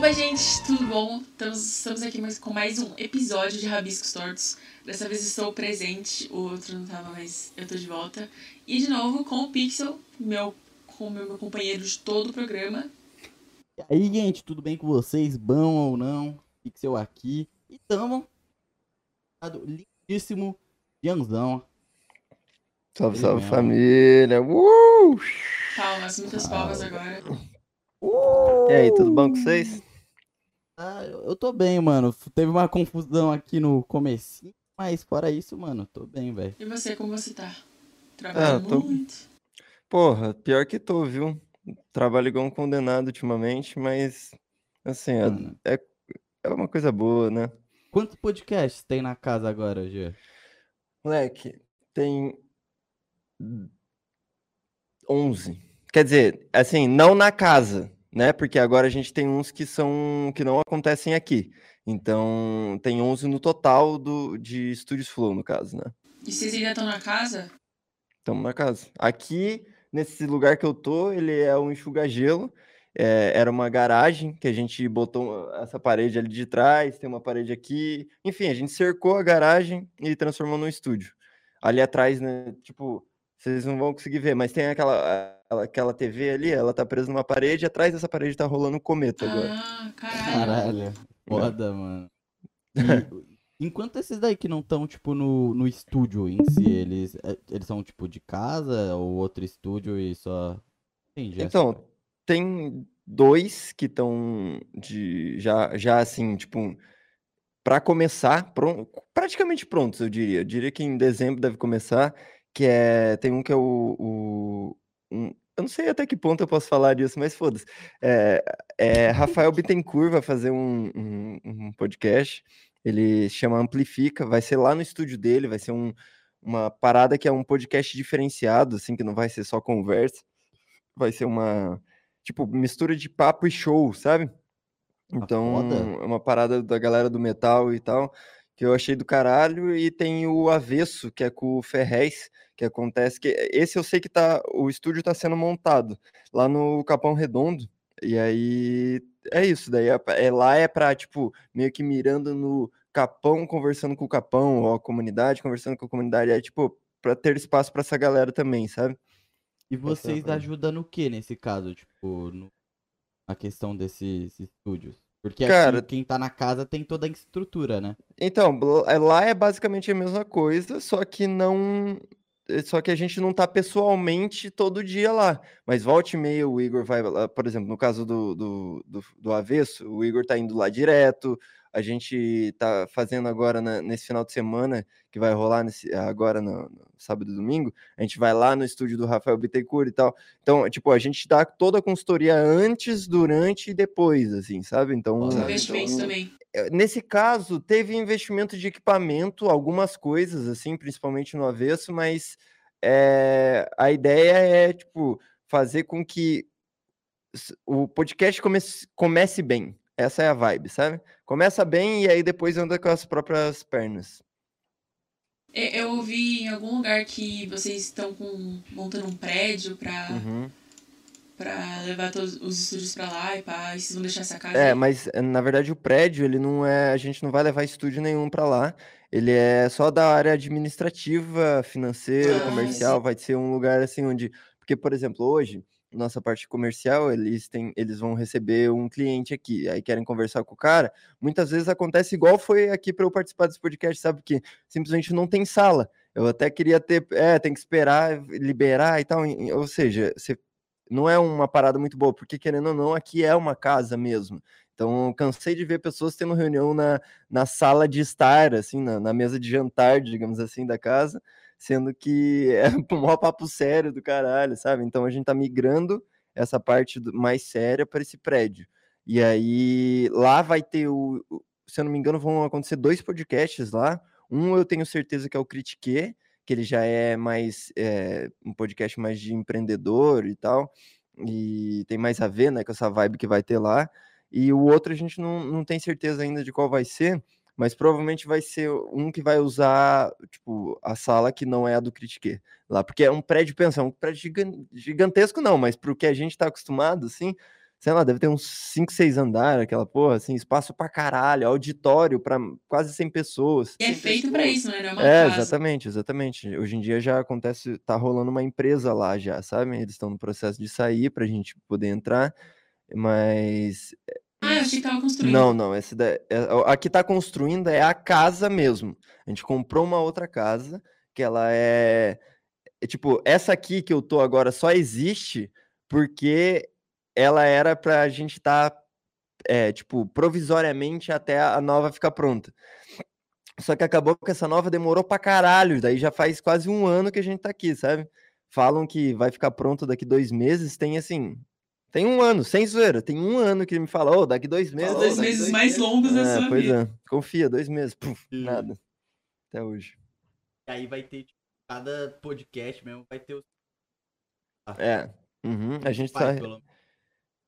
Opa, gente, tudo bom? Estamos, estamos aqui mais, com mais um episódio de Rabiscos Tortos. Dessa vez estou presente, o outro não estava, mas eu tô de volta. E de novo com o Pixel, meu, com o meu companheiro de todo o programa. E aí, gente, tudo bem com vocês? Bom ou não? Pixel aqui. E tamo lindíssimo Janzão. Salve, salve família. Uh! Palmas, muitas palmas agora. Uh! E aí, tudo bom com vocês? Ah, eu, tô bem, mano. Teve uma confusão aqui no começo, mas fora isso, mano, tô bem, velho. E você, como você tá? Trabalhando Ah, tô- muito? Porra, pior que tô, viu? Trabalho igual um condenado ultimamente, mas assim, é, Mano, é, é uma coisa boa, né? quantos podcasts tem na casa agora, Gê? Moleque, tem 11. Quer dizer, assim, não na casa, né? Porque agora a gente tem uns que são que não acontecem aqui. Então, tem 11 no total do de Estúdios Flow, no caso, né? E vocês ainda estão na casa? Estamos na casa. Aqui, nesse lugar que eu tô, ele é um enxuga-gelo. É, era uma garagem que a gente botou essa parede ali de trás, tem uma parede aqui. Enfim, a gente cercou a garagem e transformou num estúdio. Ali atrás, né? Tipo, vocês não vão conseguir ver, mas tem aquela, aquela, TV ali, ela tá presa numa parede, e atrás dessa parede tá rolando um cometa agora. Ah, caralho. Caralho, foda, mano. E, enquanto esses daí que não estão, tipo, no, no estúdio em si, eles, é, eles são, tipo, de casa ou outro estúdio e só. Entendi. essa Então, tem dois que estão de já, já assim, tipo, para começar, pron- praticamente prontos, eu diria. Eu diria que em dezembro deve começar, que é, tem um que é o, o- um- eu não sei até que ponto eu posso falar disso, mas foda-se. É, é, Rafael Bittencourt vai fazer um, um- um podcast, ele chama Amplifica, vai ser lá no estúdio dele, vai ser um- uma parada que é um podcast diferenciado, assim, que não vai ser só conversa, vai ser uma, tipo, mistura de papo e show, sabe? Então, foda. é uma parada da galera do metal e tal, que eu achei do caralho, e tem o Avesso, que é com o Ferrez, que acontece que esse eu sei que tá, o estúdio tá sendo montado lá no Capão Redondo, e aí é isso, daí é, é lá é pra, tipo, meio que mirando no Capão, conversando com o Capão, ou a comunidade, conversando com a comunidade, é tipo, pra ter espaço pra essa galera também, sabe? E é a vocês ajudam no que nesse caso, tipo, no- na questão desses estúdios? Porque Cara- aqui quem tá na casa tem toda a estrutura, né? Então, é- lá é basicamente a mesma coisa, só que não. eh, Só que a gente não tá pessoalmente todo dia lá. Mas volta e meia o Igor vai lá, por exemplo, no caso do, do, do, do Avesso, o Igor tá indo lá direto. A gente tá fazendo agora na- nesse final de semana, que vai rolar nesse, agora no, no sábado e domingo, a gente vai lá no estúdio do Rafael Bittencourt e tal. Então, tipo, a gente dá toda a consultoria antes, durante e depois, assim, sabe? Então, Os Investimentos então, também. eh, Nesse caso, teve investimento de equipamento, algumas coisas, assim, principalmente no avesso, mas eh, a ideia é, tipo, fazer com que o podcast comece, comece bem. Essa é a vibe, sabe? Começa bem e aí depois anda com as próprias pernas. E- Eu ouvi em algum lugar que vocês estão com, montando um prédio pra, Uhum. pra levar todos os estúdios pra lá e pá, e vocês vão deixar essa casa É, aí? mas na verdade o prédio, ele não é, a gente não vai levar estúdio nenhum para lá. Ele é só da área administrativa, financeira, Ah, comercial, vai ser um lugar assim onde, porque por exemplo, hoje, nossa parte comercial, eles têm, eles vão receber um cliente aqui, aí querem conversar com o cara. Muitas vezes acontece igual foi aqui para eu participar desse podcast, sabe? Que simplesmente não tem sala. Eu até queria ter, é, tem que esperar liberar e tal, ou seja, você não é uma parada muito boa, porque querendo ou não, aqui é uma casa mesmo. Então, cansei de ver pessoas tendo reunião na, na sala de estar, assim, na, na mesa de jantar, digamos assim, da casa, sendo que é um maior papo sério do caralho, sabe? Então, a gente tá migrando essa parte mais séria para esse prédio. E aí, lá vai ter o. o- Se eu não me engano, vão acontecer dois podcasts lá. Um eu tenho certeza que é o Critique, que ele já é mais é, um podcast mais de empreendedor e tal, e tem mais a ver, né, com essa vibe que vai ter lá. E o outro a gente não, não tem certeza ainda de qual vai ser, mas provavelmente vai ser um que vai usar, tipo, a sala que não é a do Critique lá, porque é um prédio, pensa, é um prédio gigan- gigantesco não, mas pro que a gente tá acostumado, assim, sei lá, deve ter uns 5, 6 andares, aquela porra, assim, espaço pra caralho, auditório pra quase 100 pessoas. E é feito pra isso, né? Não é uma É, casa. exatamente, exatamente. Hoje em dia já acontece, tá rolando uma empresa lá já, sabe? Eles estão no processo de sair pra gente poder entrar, mas Ah, eu achei que tava construindo. não, não, esse da, é- a que tá construindo é a casa mesmo. A gente comprou uma outra casa, que ela é, é tipo, essa aqui que eu tô agora só existe porque ela era pra gente estar, é, tipo, provisoriamente até a nova ficar pronta. Só que acabou que essa nova demorou pra caralho, daí já faz quase um ano que a gente tá aqui, sabe? Falam que vai ficar pronto daqui dois meses, tem assim, tem um ano, sem zoeira, tem um ano que ele me fala, ô, daqui dois meses. Os dois meses mais longos da é, sua pois vida. é. Confia, dois meses. Puf, Hum. nada. Até hoje. E aí vai ter, tipo, cada podcast mesmo vai ter o. É. uhum, A gente Vai, tá. pelo-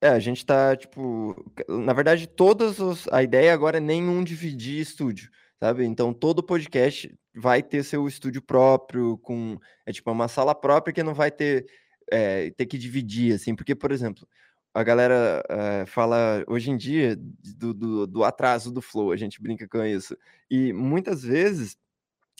É, a gente tá, tipo. Na verdade, todos os. A ideia agora é nenhum dividir estúdio, sabe? Então, todo podcast vai ter seu estúdio próprio, com. É tipo uma sala própria que não vai ter. É, ter que dividir, assim. Porque, por exemplo, a galera é, fala hoje em dia do, do, do atraso do Flow, a gente brinca com isso. E muitas vezes.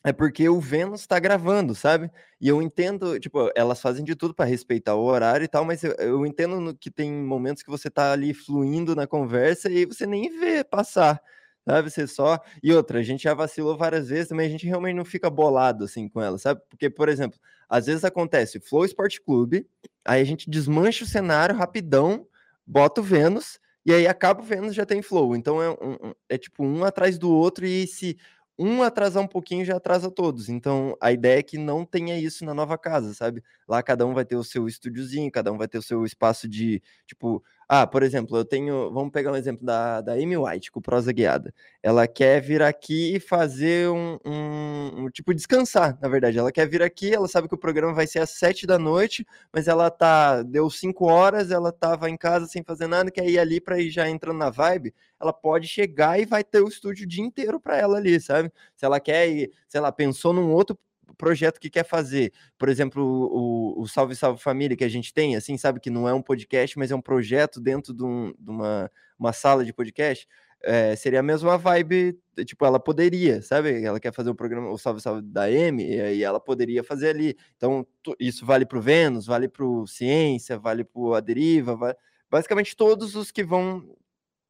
É porque o Vênus tá gravando, sabe? E eu entendo, tipo, elas fazem de tudo para respeitar o horário e tal, mas eu, eu entendo que tem momentos que você tá ali fluindo na conversa e você nem vê passar, sabe? Você só. E outra, a gente já vacilou várias vezes, mas a gente realmente não fica bolado assim com ela, sabe? Porque, por exemplo, às vezes acontece Flow Esporte Clube, aí a gente desmancha o cenário rapidão, bota o Vênus, e aí acaba o Vênus já tem Flow. Então é, um- é tipo um atrás do outro, e se um atrasar um pouquinho já atrasa todos. Então, a ideia é que não tenha isso na nova casa, sabe? Lá cada um vai ter o seu estúdiozinho, cada um vai ter o seu espaço de, tipo, ah, por exemplo, eu tenho, vamos pegar um exemplo da, da Amy White, com prosa guiada. Ela quer vir aqui e fazer um, um, um, tipo, descansar, na verdade. Ela quer vir aqui, ela sabe que o programa vai ser às sete da noite, mas ela tá, deu cinco horas, ela tava em casa sem fazer nada, quer ir ali para ir já entrando na vibe, ela pode chegar e vai ter o estúdio o dia inteiro para ela ali, sabe? Se ela quer ir, sei lá, pensou num outro projeto que quer fazer, por exemplo, o, o Salve Salve Família que a gente tem, assim, sabe, que não é um podcast, mas é um projeto dentro de, um- de uma, uma sala de podcast, é, seria a mesma vibe, tipo, ela poderia, sabe? Ela quer fazer um programa, o Salve Salve da M, e aí ela poderia fazer ali. Então, isso vale para o Vênus, vale para o Ciência, vale para a Deriva, va- basicamente todos os que vão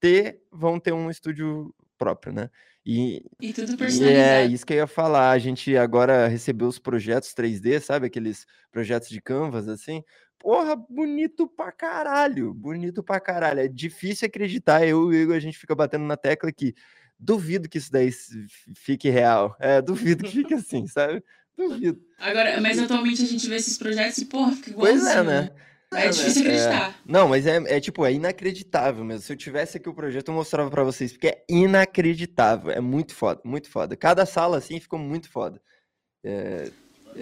ter, vão ter um estúdio próprio, né? E, E tudo e é personalizado. isso que eu ia falar. A gente agora recebeu os projetos 3D, sabe? Aqueles projetos de canvas, assim. Porra, bonito pra caralho. Bonito pra caralho. É difícil acreditar. Eu e o Igor, a gente fica batendo na tecla que duvido que isso daí fique real. É, duvido que fique assim, sabe? Duvido. Agora, mas atualmente a gente vê esses projetos e, porra, fica Pois igualzinho, é, né? É difícil É. acreditar. Não, mas é, é tipo, é inacreditável mesmo. Se eu tivesse aqui o projeto, eu mostrava pra vocês, porque é inacreditável. É muito foda, muito foda. Cada sala, assim, ficou muito foda.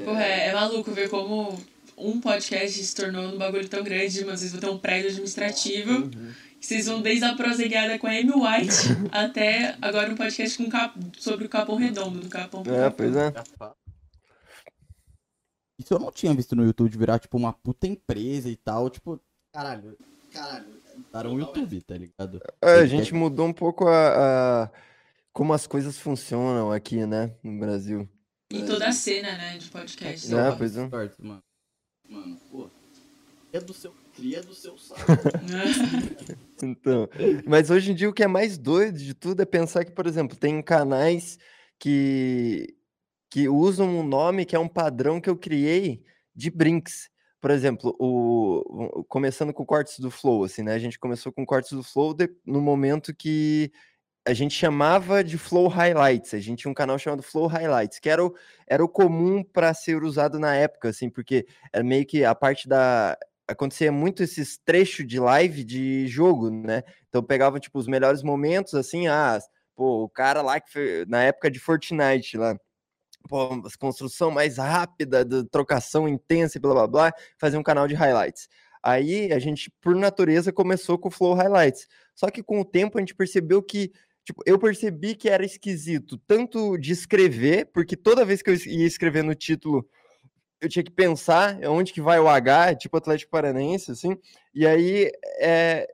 Porra, é, é maluco ver como um podcast se tornou um bagulho tão grande, mas vocês vão ter um prédio administrativo, Uhum. vocês vão desde a proseguiada com a Amy White até agora um podcast com cap... sobre o Capão Redondo, do Capão É, pois é. Isso eu não tinha visto no YouTube virar, tipo, uma puta empresa e tal. Tipo, caralho, caralho. Daram o YouTube, tá ligado? É, a gente mudou um pouco a, a- como as coisas funcionam aqui, né, no Brasil. E toda a cena, né, de podcast. É, pois é. Sorte, mano. Mano, pô. É do seu. Cria do seu saco. Então, mas hoje em dia o que é mais doido de tudo é pensar que, por exemplo, tem canais que, que usam um nome que é um padrão que eu criei de brinks. Por exemplo, o, começando com cortes do Flow, assim, né? A gente começou com cortes do Flow de- no momento que a gente chamava de Flow Highlights. A gente tinha um canal chamado Flow Highlights, que era o, era o comum para ser usado na época, assim, porque era meio que a parte da. Acontecia muito esses trechos de live de jogo, né? Então pegava, tipo, os melhores momentos, assim, ah, pô, o cara lá que foi na época de Fortnite lá. Pô, construção mais rápida, da trocação intensa e blá blá blá, fazia um canal de highlights. Aí a gente, por natureza, começou com o Flow Highlights. Só que com o tempo a gente percebeu que, tipo, eu percebi que era esquisito, tanto de escrever, porque toda vez que eu ia escrever no título, eu tinha que pensar onde que vai o H, tipo Atlético Paranaense, assim, e aí é,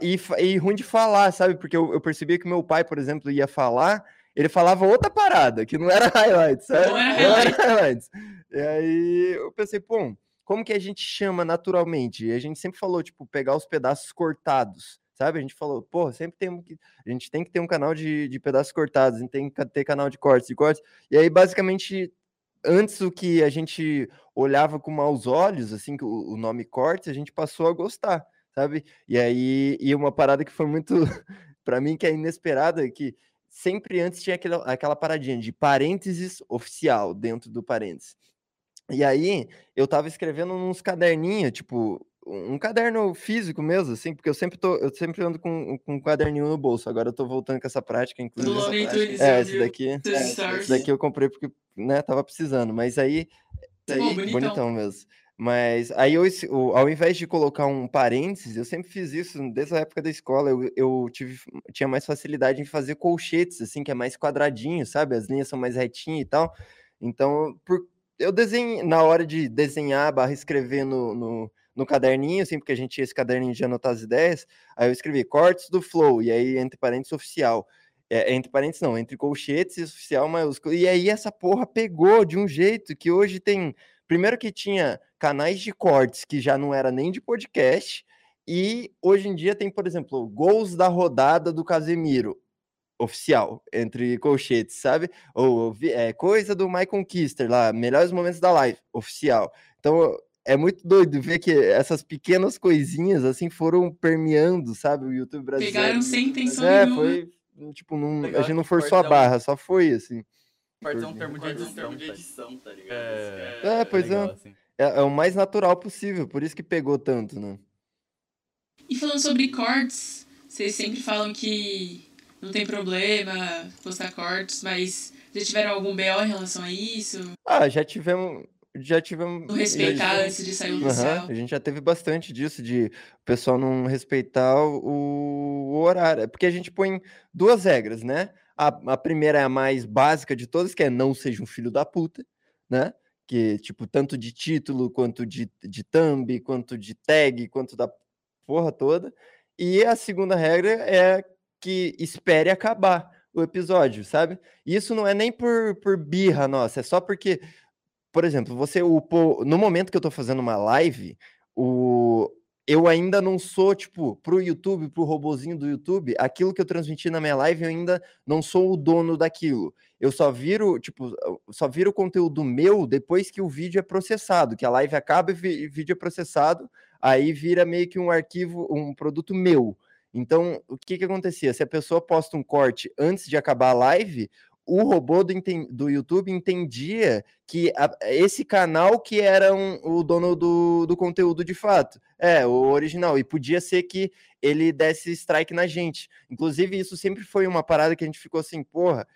e, e ruim de falar, sabe? Porque eu, eu percebia que meu pai, por exemplo, ia falar, ele falava outra parada, que não era highlights, sabe? Não era Não era highlights. E aí eu pensei, pô, como que a gente chama naturalmente? E a gente sempre falou, tipo, pegar os pedaços cortados, sabe? A gente falou, pô, sempre tem que. A gente tem que ter um canal de, de pedaços cortados, a gente tem que ter canal de cortes e cortes. E aí, basicamente, antes o que a gente olhava com maus olhos, assim, que o, o nome cortes, a gente passou a gostar, sabe? E aí, e uma parada que foi muito, pra mim, que é inesperada, é que sempre antes tinha aquela, aquela paradinha de parênteses oficial dentro do parênteses. E aí, eu tava escrevendo uns caderninhos, tipo, um caderno físico mesmo, assim, porque eu sempre tô, eu sempre ando com, com um caderninho no bolso. Agora eu tô voltando com essa prática, inclusive. essa prática- É, esse daqui, é, esse daqui eu comprei porque, né, tava precisando. Mas aí, aí bonitão. bonitão mesmo. Mas aí eu, ao invés de colocar um parênteses, eu sempre fiz isso desde a época da escola. Eu, eu tive, tinha mais facilidade em fazer colchetes, assim, que é mais quadradinho, sabe? As linhas são mais retinhas e tal. Então, por, eu desenho na hora de desenhar barra escrever no, no, no caderninho, assim, porque a gente tinha esse caderninho de anotar as ideias, aí eu escrevi cortes do flow, e aí entre parênteses oficial. É, entre parênteses não, entre colchetes e oficial maiúsculo. E aí essa porra pegou de um jeito que hoje tem. Primeiro que tinha canais de cortes que já não era nem de podcast, e hoje em dia tem, por exemplo, gols da rodada do Casemiro oficial, entre colchetes, sabe? Ou é, coisa do Michael Kister lá, melhores momentos da live, oficial. Então é muito doido ver que essas pequenas coisinhas assim foram permeando, sabe, o YouTube brasileiro. Pegaram sem intenção É, nenhuma. foi tipo, a gente não forçou a barra, só foi assim. É um termo de é um edição, termo de tá? edição, tá ligado? É, É, pois legal, é. assim. É, é o mais natural possível, por isso que pegou tanto, né? E falando sobre cortes, vocês sempre falam que não tem problema postar cortes, mas já tiveram algum BO em relação a isso? Ah, já tivemos, já tivemos. Não respeitar já- antes de sair o Aham, oficial? a gente já teve bastante disso, de o pessoal não respeitar o, o horário. É porque a gente põe duas regras, né? A, a primeira é a mais básica de todas, que é não seja um filho da puta, né? Que, tipo, tanto de título, quanto de, de thumb, quanto de tag, quanto da porra toda. E a segunda regra é que espere acabar o episódio, sabe? Isso não é nem por, por birra nossa, é só porque por exemplo, você upou. No momento que eu tô fazendo uma live, o, eu ainda não sou, tipo, pro YouTube, pro robozinho do YouTube, aquilo que eu transmiti na minha live, eu ainda não sou o dono daquilo. Eu só viro, tipo, só viro conteúdo meu depois que o vídeo é processado, que a live acaba e o vídeo é processado, aí vira meio que um arquivo, um produto meu. Então, o que que acontecia? Se a pessoa posta um corte antes de acabar a live, o robô do, do YouTube entendia que a- esse canal que era um- o dono do, do conteúdo de fato. É, o original. E podia ser que ele desse strike na gente. Inclusive, isso sempre foi uma parada que a gente ficou assim, porra,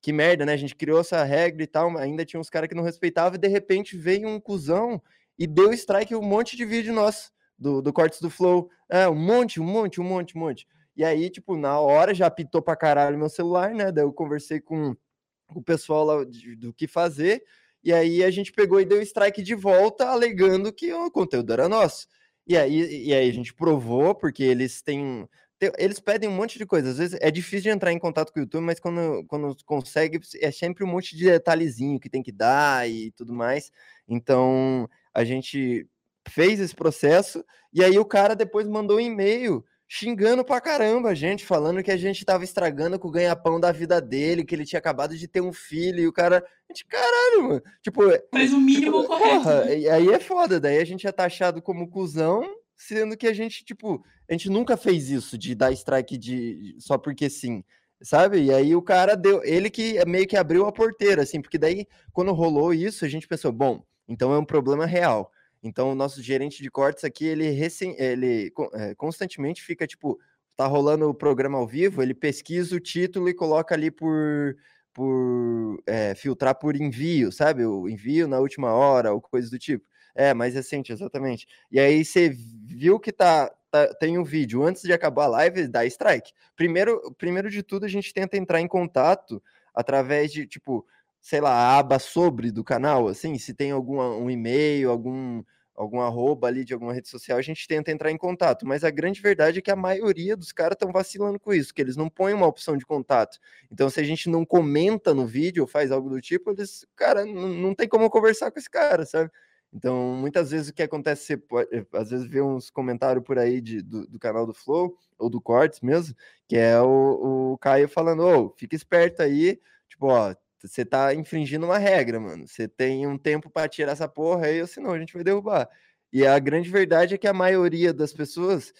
que merda, né? A gente criou essa regra e tal, ainda tinha uns caras que não respeitavam, e de repente veio um cuzão e deu strike um monte de vídeo nosso, do, do Cortes do Flow. É, um monte, um monte, um monte, um monte. E aí, tipo, na hora já apitou pra caralho meu celular, né? Daí eu conversei com, o pessoal lá de- do que fazer. E aí a gente pegou e deu strike de volta, alegando que o conteúdo era nosso. E aí, e aí a gente provou, porque eles têm. Eles pedem um monte de coisa. Às vezes é difícil de entrar em contato com o YouTube, mas quando, quando consegue, é sempre um monte de detalhezinho que tem que dar e tudo mais. Então a gente fez esse processo, e aí o cara depois mandou um e-mail xingando pra caramba a gente, falando que a gente tava estragando com o ganha-pão da vida dele, que ele tinha acabado de ter um filho, e o cara. Gente, caralho, mano. Tipo, Mas o mínimo Tipo, correto. porra, né? e aí é foda, daí a gente é taxado como cuzão, sendo que a gente, tipo, a gente nunca fez isso de dar strike de só porque sim, sabe? E aí o cara deu, ele que meio que abriu a porteira, assim, porque daí quando rolou isso, a gente pensou, bom, então é um problema real. Então o nosso gerente de cortes aqui, ele, recém, ele é, constantemente fica, tipo, tá rolando o programa ao vivo, ele pesquisa o título e coloca ali por por é, filtrar por envio, sabe? O envio na última hora, ou coisa do tipo. É, mais recente, exatamente. E aí você viu que tá, tá- tem um vídeo antes de acabar a live, dá strike. Primeiro, primeiro de tudo, a gente tenta entrar em contato através de, tipo, sei lá, a aba sobre do canal, assim, se tem algum um e-mail, algum algum arroba ali de alguma rede social, a gente tenta entrar em contato. Mas a grande verdade é que a maioria dos caras estão vacilando com isso, que eles não põem uma opção de contato. Então, se a gente não comenta no vídeo ou faz algo do tipo, eles, cara, não, tem como conversar com esse cara, sabe? Então, muitas vezes o que acontece, você pode, eh, às vezes vê uns comentários por aí de, do, do, canal do Flow, ou do Cortes mesmo, que é o, o Caio falando, ô, oh, fica esperto aí, tipo, ó, você tá infringindo uma regra, mano. Você tem um tempo para tirar essa porra aí, ou senão a gente vai derrubar. E a grande verdade é que a maioria das pessoas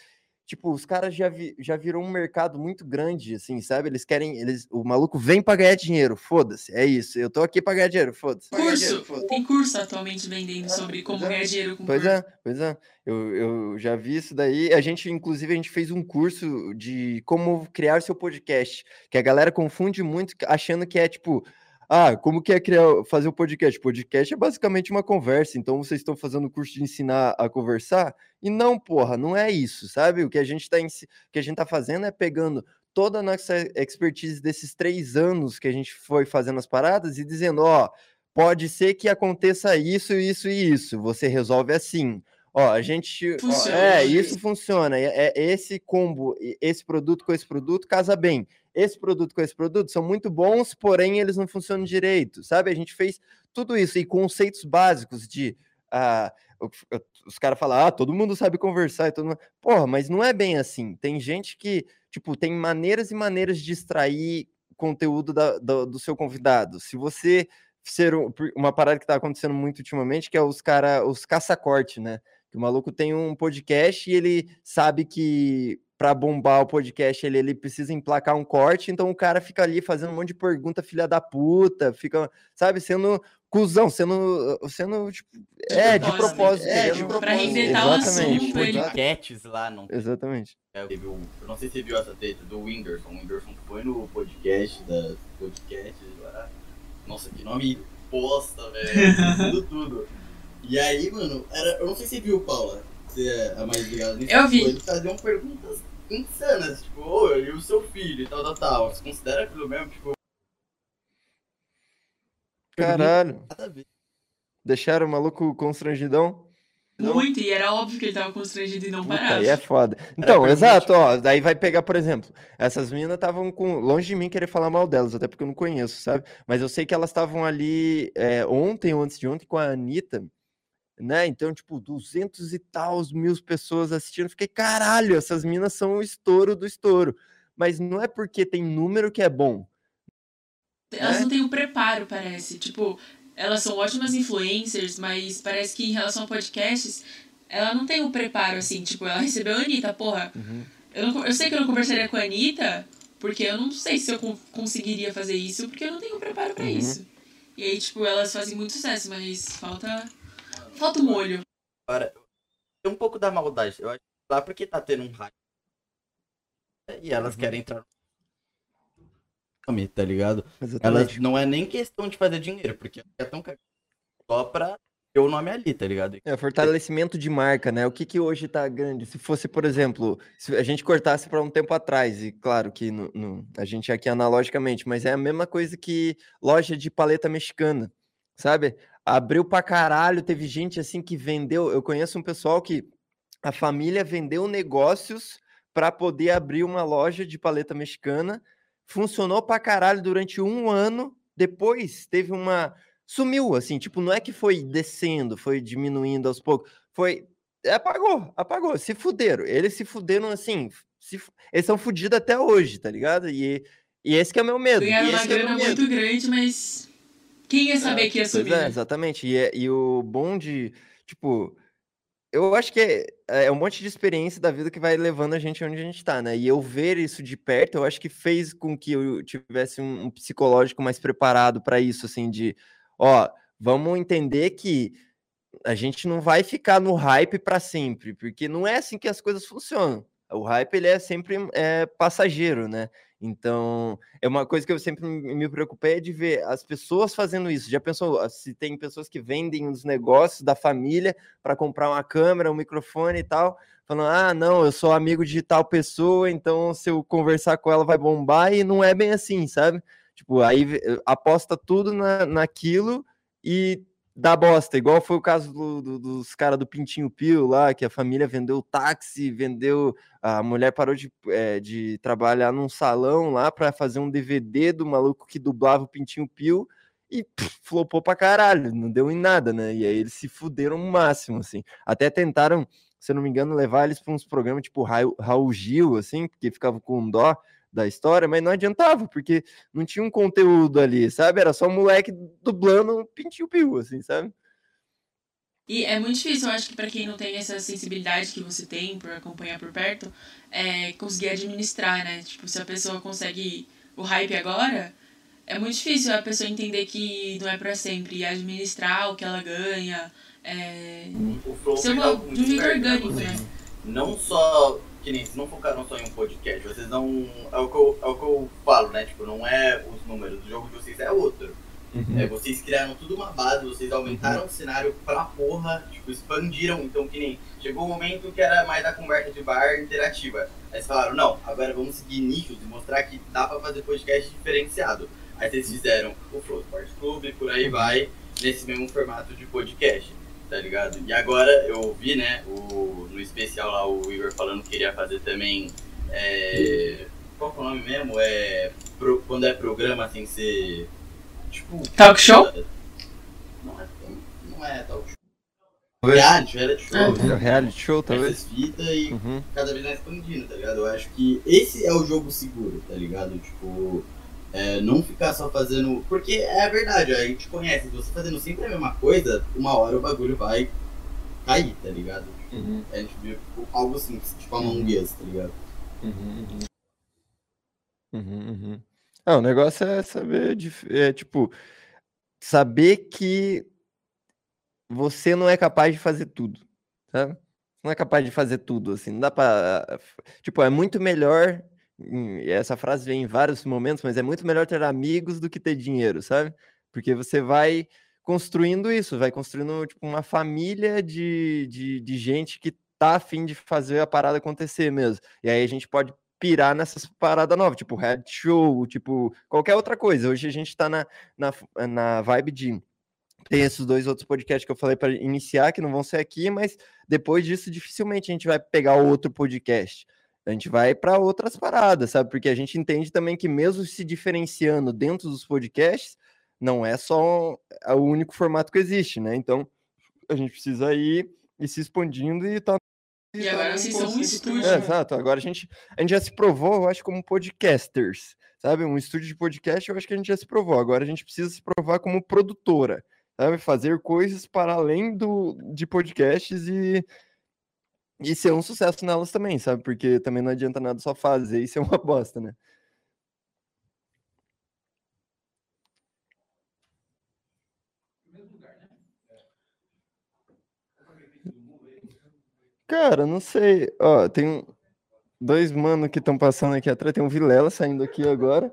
tipo, os caras já, vi, já virou um mercado muito grande, assim, sabe? Eles querem, eles, o maluco vem pra ganhar dinheiro, foda-se, é isso. Eu tô aqui pra ganhar dinheiro, foda-se. Curso, foda tem curso atualmente vendendo sobre como é. ganhar dinheiro com Pois curso. é, pois é. Eu, eu já vi isso daí. A gente, inclusive, a gente fez um curso de como criar seu podcast, que a galera confunde muito achando que é, tipo, ah, como que é criar, fazer o um podcast? Podcast é basicamente uma conversa, então vocês estão fazendo o curso de ensinar a conversar? E não, porra, não é isso, sabe? O que a gente está que a gente tá fazendo é pegando toda a nossa expertise desses três anos que a gente foi fazendo as paradas e dizendo, ó, pode ser que aconteça isso, isso e isso. Você resolve assim. Ó, a gente. Funciona, ó, é, isso funciona. É, é, esse combo, esse produto com esse produto casa bem esse produto com esse produto são muito bons, porém eles não funcionam direito, sabe? A gente fez tudo isso e conceitos básicos de. Uh, os caras falam, ah, todo mundo sabe conversar e todo mundo... Porra, mas não é bem assim. Tem gente que, tipo, tem maneiras e maneiras de extrair conteúdo da, do, do seu convidado. Se você ser um, uma parada que tá acontecendo muito ultimamente, que é os cara, os caça-corte, né? Que o maluco tem um podcast e ele sabe que para bombar o podcast, ele, ele precisa emplacar um corte, então o cara fica ali fazendo um monte de pergunta, filha da puta, fica, sabe, sendo cuzão, sendo, sendo tipo, é, de propósito. É, de propósito. Pra render tal assunto, podcasts lá, não Exatamente. É, eu, eu não sei se você viu essa treta do Whindersson, o Whindersson foi no podcast da podcast, nossa, que nome posta, velho, tudo, tudo. E aí, mano, era, eu não sei se você viu, Paula, você é a mais ligada nisso. Eu vi. Eles faziam perguntas insanas, tipo, ô, e o seu filho e tal, tal, tal. Você considera aquilo mesmo, tipo. Caralho. Deixaram o maluco constrangidão? Muito, e era óbvio que ele tava constrangido e não parava. Aí é foda. Então, exato, ó. Daí vai pegar, por exemplo, essas meninas estavam com. Longe de mim querer falar mal delas, até porque eu não conheço, sabe? Mas eu sei que elas estavam ali é, ontem ou antes de ontem com a Anitta né? Então, tipo, duzentos e tal mil pessoas assistindo. Fiquei, caralho, essas minas são o estouro do estouro. Mas não é porque tem número que é bom. Elas né? não têm o preparo, parece. Tipo, elas são ótimas influencers, mas parece que em relação a podcasts, ela não tem o preparo, assim. Tipo, ela recebeu a Anitta, porra. Uhum. Eu, não, eu sei que eu não conversaria com a Anitta, porque eu não sei se eu conseguiria fazer isso, porque eu não tenho preparo para uhum. isso. E aí, tipo, elas fazem muito sucesso, mas falta Falta o molho. Agora, tem um pouco da maldade. Eu acho que lá porque tá tendo um hype. E elas uhum. querem entrar no tá ligado? Exatamente. Elas não é nem questão de fazer dinheiro, porque é tão só pra ter o nome ali, tá ligado? É, fortalecimento de marca, né? O que que hoje tá grande? Se fosse, por exemplo, se a gente cortasse para um tempo atrás, e claro que no, no, a gente aqui analogicamente, mas é a mesma coisa que loja de paleta mexicana, sabe? Abriu pra caralho, teve gente assim que vendeu. Eu conheço um pessoal que a família vendeu negócios para poder abrir uma loja de paleta mexicana. Funcionou pra caralho durante um ano. Depois teve uma. Sumiu, assim, tipo, não é que foi descendo, foi diminuindo aos poucos. Foi. Apagou, apagou, se fuderam. Eles se fuderam assim. Se... Eles são fudidos até hoje, tá ligado? E, e esse que é o meu medo. Ganharam uma é grana é muito grande, mas quem ia saber é, que ia subir? É, exatamente. E, é, e o bom de, tipo, eu acho que é, é, um monte de experiência da vida que vai levando a gente onde a gente tá, né? E eu ver isso de perto, eu acho que fez com que eu tivesse um, um psicológico mais preparado para isso, assim, de, ó, vamos entender que a gente não vai ficar no hype para sempre, porque não é assim que as coisas funcionam. O hype ele é sempre é, passageiro, né? Então, é uma coisa que eu sempre me preocupei é de ver as pessoas fazendo isso. Já pensou ah, se tem pessoas que vendem os negócios da família para comprar uma câmera, um microfone e tal, falando: "Ah, não, eu sou amigo de tal pessoa, então se eu conversar com ela vai bombar" e não é bem assim, sabe? Tipo, aí aposta tudo na, naquilo e dá bosta, igual foi o caso do- do- dos caras do Pintinho Pio lá, que a família vendeu táxi, vendeu. A mulher parou de, eh, de trabalhar num salão lá para fazer um DVD do maluco que dublava o Pintinho Pio e pff, flopou pra caralho, não deu em nada, né? E aí eles se fuderam o máximo, assim. Até tentaram, se eu não me engano, levar eles para uns programas tipo Raul, Gil, assim, porque ficavam com dó da história, mas não adiantava, porque não tinha um conteúdo ali, sabe? Era só um moleque dublando Pintinho Pio, assim, sabe? E é muito difícil, eu acho que pra quem não tem essa sensibilidade que você tem por acompanhar por perto, é conseguir administrar, né? Tipo, se a pessoa consegue o hype agora, é muito difícil a pessoa entender que não é pra sempre e administrar o que ela ganha. É... O Flow Ser uma- algo de um jeito orgânico, né? Não só. Que nem vocês não focaram só em um podcast, vocês não. É o que eu, é o que eu falo, né? Tipo, não é os números, o jogo de vocês é outro. É, vocês criaram tudo uma base, vocês aumentaram o cenário pra porra, tipo, expandiram, então que nem. Chegou um momento que era mais a conversa de bar interativa. Aí vocês falaram, não, agora vamos seguir nichos e mostrar que dá pra fazer podcast diferenciado. Aí vocês fizeram o Flow Sports Club, por aí vai, nesse mesmo formato de podcast, tá ligado? E agora eu vi, né, o, no especial lá o Igor falando que queria fazer também. É, qual que é o nome mesmo? É, pro- quando é programa sem ser. Tipo. Talk show? Não é, não é talk show. Reality, reality show. É reality show, talvez. Essas fitas e Uhum. cada vez mais expandindo, tá ligado? Eu acho que esse é o jogo seguro, tá ligado? Tipo, é, não ficar só fazendo. Porque é verdade, a gente conhece, você fazendo sempre a mesma coisa, uma hora o bagulho vai cair, tá ligado? Uhum. A gente vê algo simples, tipo Among Us, tá ligado? Uhum, uhum, uhum. Ah, o negócio é saber, é, tipo, saber que você não é capaz de fazer tudo, sabe? Não é capaz de fazer tudo, assim, não dá pra... Tipo, é muito melhor, essa frase vem em vários momentos, mas é muito melhor ter amigos do que ter dinheiro, sabe? Porque você vai construindo isso, vai construindo, tipo, uma família de, de, de gente que tá afim de fazer a parada acontecer mesmo. E aí a gente pode pirar nessas paradas novas, tipo reality show, tipo qualquer outra coisa. Hoje a gente tá na, na, na vibe de. Tem esses dois outros podcasts que eu falei para iniciar, que não vão ser aqui, mas depois disso, dificilmente a gente vai pegar outro podcast. A gente vai para outras paradas, sabe? Porque a gente entende também que, mesmo se diferenciando dentro dos podcasts, não é só o único formato que existe, né? Então, a gente precisa ir, ir se expandindo e tá E agora vocês são um estúdio. é, exato. Agora a gente, a gente já se provou, eu acho, como podcasters, sabe? Um estúdio de podcast, eu acho que a gente já se provou. Agora a gente precisa se provar como produtora, sabe? Fazer coisas para além do, de podcasts e, e ser um sucesso nelas também, sabe? Porque também não adianta nada só fazer e ser uma bosta, né? Cara, não sei. Ó, tem dois mano que estão passando aqui atrás. Tem um Vilela saindo aqui agora.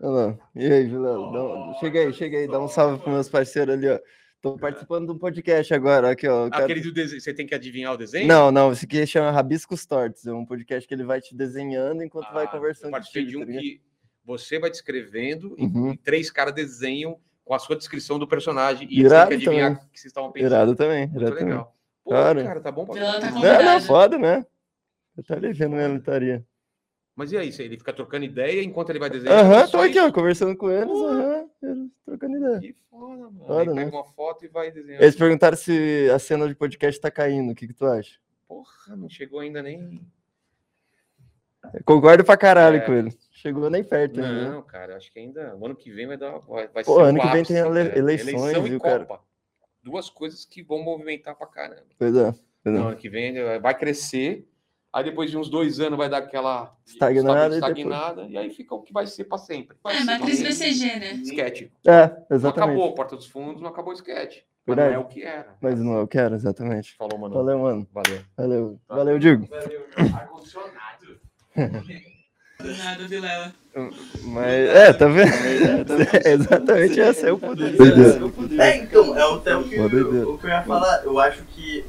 Olha lá. E aí, Vilela? Um- Chega aí, chega aí. Dá um salve pros meus parceiros ali, ó. Tô participando de um podcast agora. Aqui, ó. Aquele do desenho, você tem que adivinhar o desenho? Não, não. Esse aqui chama Rabiscos Tortos. É um podcast que ele vai te desenhando enquanto vai Ah, conversando Eu participei de um tá que você vai descrevendo e Uhum. e três caras desenham com a sua descrição do personagem e Irado têm que adivinhar também. o que vocês estavam pensando. Irado também. Muito Irado também. legal. Pô, Cara. cara, tá bom pra Ela tá. Não, não, foda, né? Eu tô ali vendo minha lutaria. Mas e aí, ele fica trocando ideia enquanto ele vai desenhando? Aham, Só tô aqui, ó, conversando com eles. Aham, eles trocando ideia. Que foda, mano. Foda, aí né? pega uma foto e vai desenhando. Eles perguntaram se a cena de podcast tá caindo. O que, que tu acha? Porra, não chegou ainda nem. Concordo pra caralho É. com ele. Chegou nem perto ainda. né? Não, cara, acho que ainda. O ano que vem vai dar. Vai, vai Pô, ser ano que vem tem ele- cara. eleições, Eleição viu, cara? Duas coisas que vão movimentar pra caramba. Pois é. Pois é. No ano que vem vai crescer. Aí depois de uns dois anos vai dar aquela Estagnada e estagnada e aí fica o que vai ser para sempre. Vai É, ser matriz BCG, né? Sketch. É, Não exatamente. acabou Porta dos Fundos, não acabou o sketch. Mas não é o que era. Mas não, eu quero, exatamente. Falou, mano. Valeu, mano. Valeu. Valeu. Valeu, Digo. Ar-condicionado. Do nada, Vilela. Mas, é, tá vendo? É, exatamente esse é o poder. Esse é o poder. É, então, é o, é o que, o que eu ia falar. Eu acho que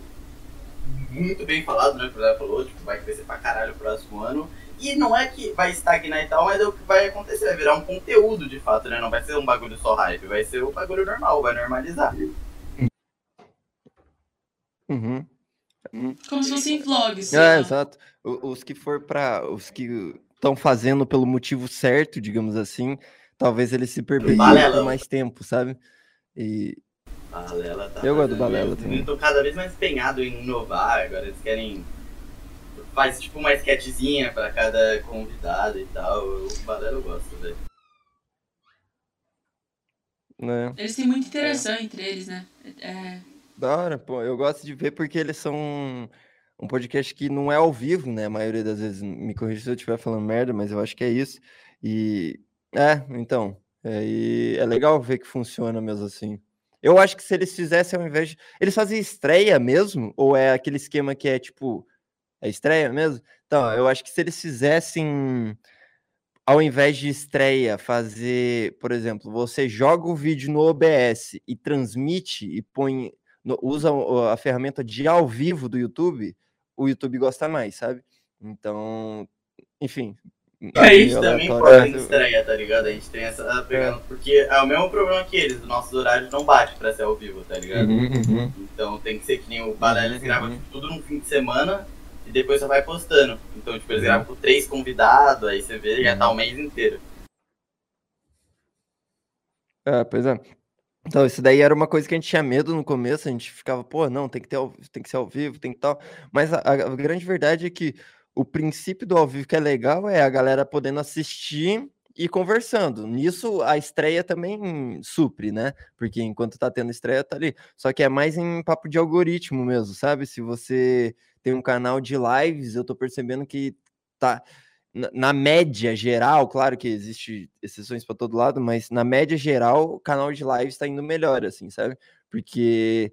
muito bem falado, né? O que o Zé falou, tipo, vai crescer pra caralho o próximo ano. E não é que vai estagnar e tal, mas é o que vai acontecer, vai virar um conteúdo de fato, né? Não vai ser um bagulho só hype, vai ser um bagulho normal, vai normalizar. Uhum. Como se fossem vlogs. É, exato. O- Os que for para os que estão fazendo pelo motivo certo, digamos assim, talvez eles se perpetuem por mais tempo, sabe? E Balela tá Eu gosto do Balela também. Estão cada vez mais empenhados em inovar, agora eles querem. Faz tipo uma sketchzinha pra cada convidado e tal. O Balela eu gosto, velho. né, Eles têm muita interação entre eles, né? É, da hora, pô, eu gosto de ver porque eles são um, um podcast que não é ao vivo, né? A maioria das vezes, me corrija se eu estiver falando merda, mas eu acho que é isso. E é, então, é, e é legal ver que funciona mesmo assim. Eu acho que se eles fizessem ao invés de. Eles fazem estreia mesmo? Ou é aquele esquema que é tipo. É estreia mesmo? Então, eu acho que se eles fizessem. Ao invés de estreia, fazer, por exemplo, você joga o vídeo no OBS e transmite e põe. usa a ferramenta de ao vivo do YouTube, o YouTube gosta mais, sabe? Então, enfim. É A gente isso, também pode estreia, tá ligado? A gente tem essa pegando. Porque é o mesmo problema que eles, os nossos horários não batem pra ser ao vivo, tá ligado? Uhum, uhum. Então tem que ser que nem o eles Uhum, gravam uhum. tipo, tudo num fim de semana e depois só vai postando. Então, tipo, eles gravam com três convidados, aí você vê, já tá o mês inteiro. É, pois é. Então, isso daí era uma coisa que a gente tinha medo no começo, a gente ficava, pô, não, tem que ter, ao- tem que ser ao vivo, tem que tal. Mas a- a grande verdade é que o princípio do ao vivo que é legal é a galera podendo assistir e conversando. Nisso a estreia também supre, né? Porque enquanto tá tendo estreia, tá ali. Só que é mais em papo de algoritmo mesmo, sabe? Se você tem um canal de lives, eu tô percebendo que tá na, média geral, claro que existe exceções para todo lado, mas na média geral, o canal de lives está indo melhor, assim, sabe? Porque,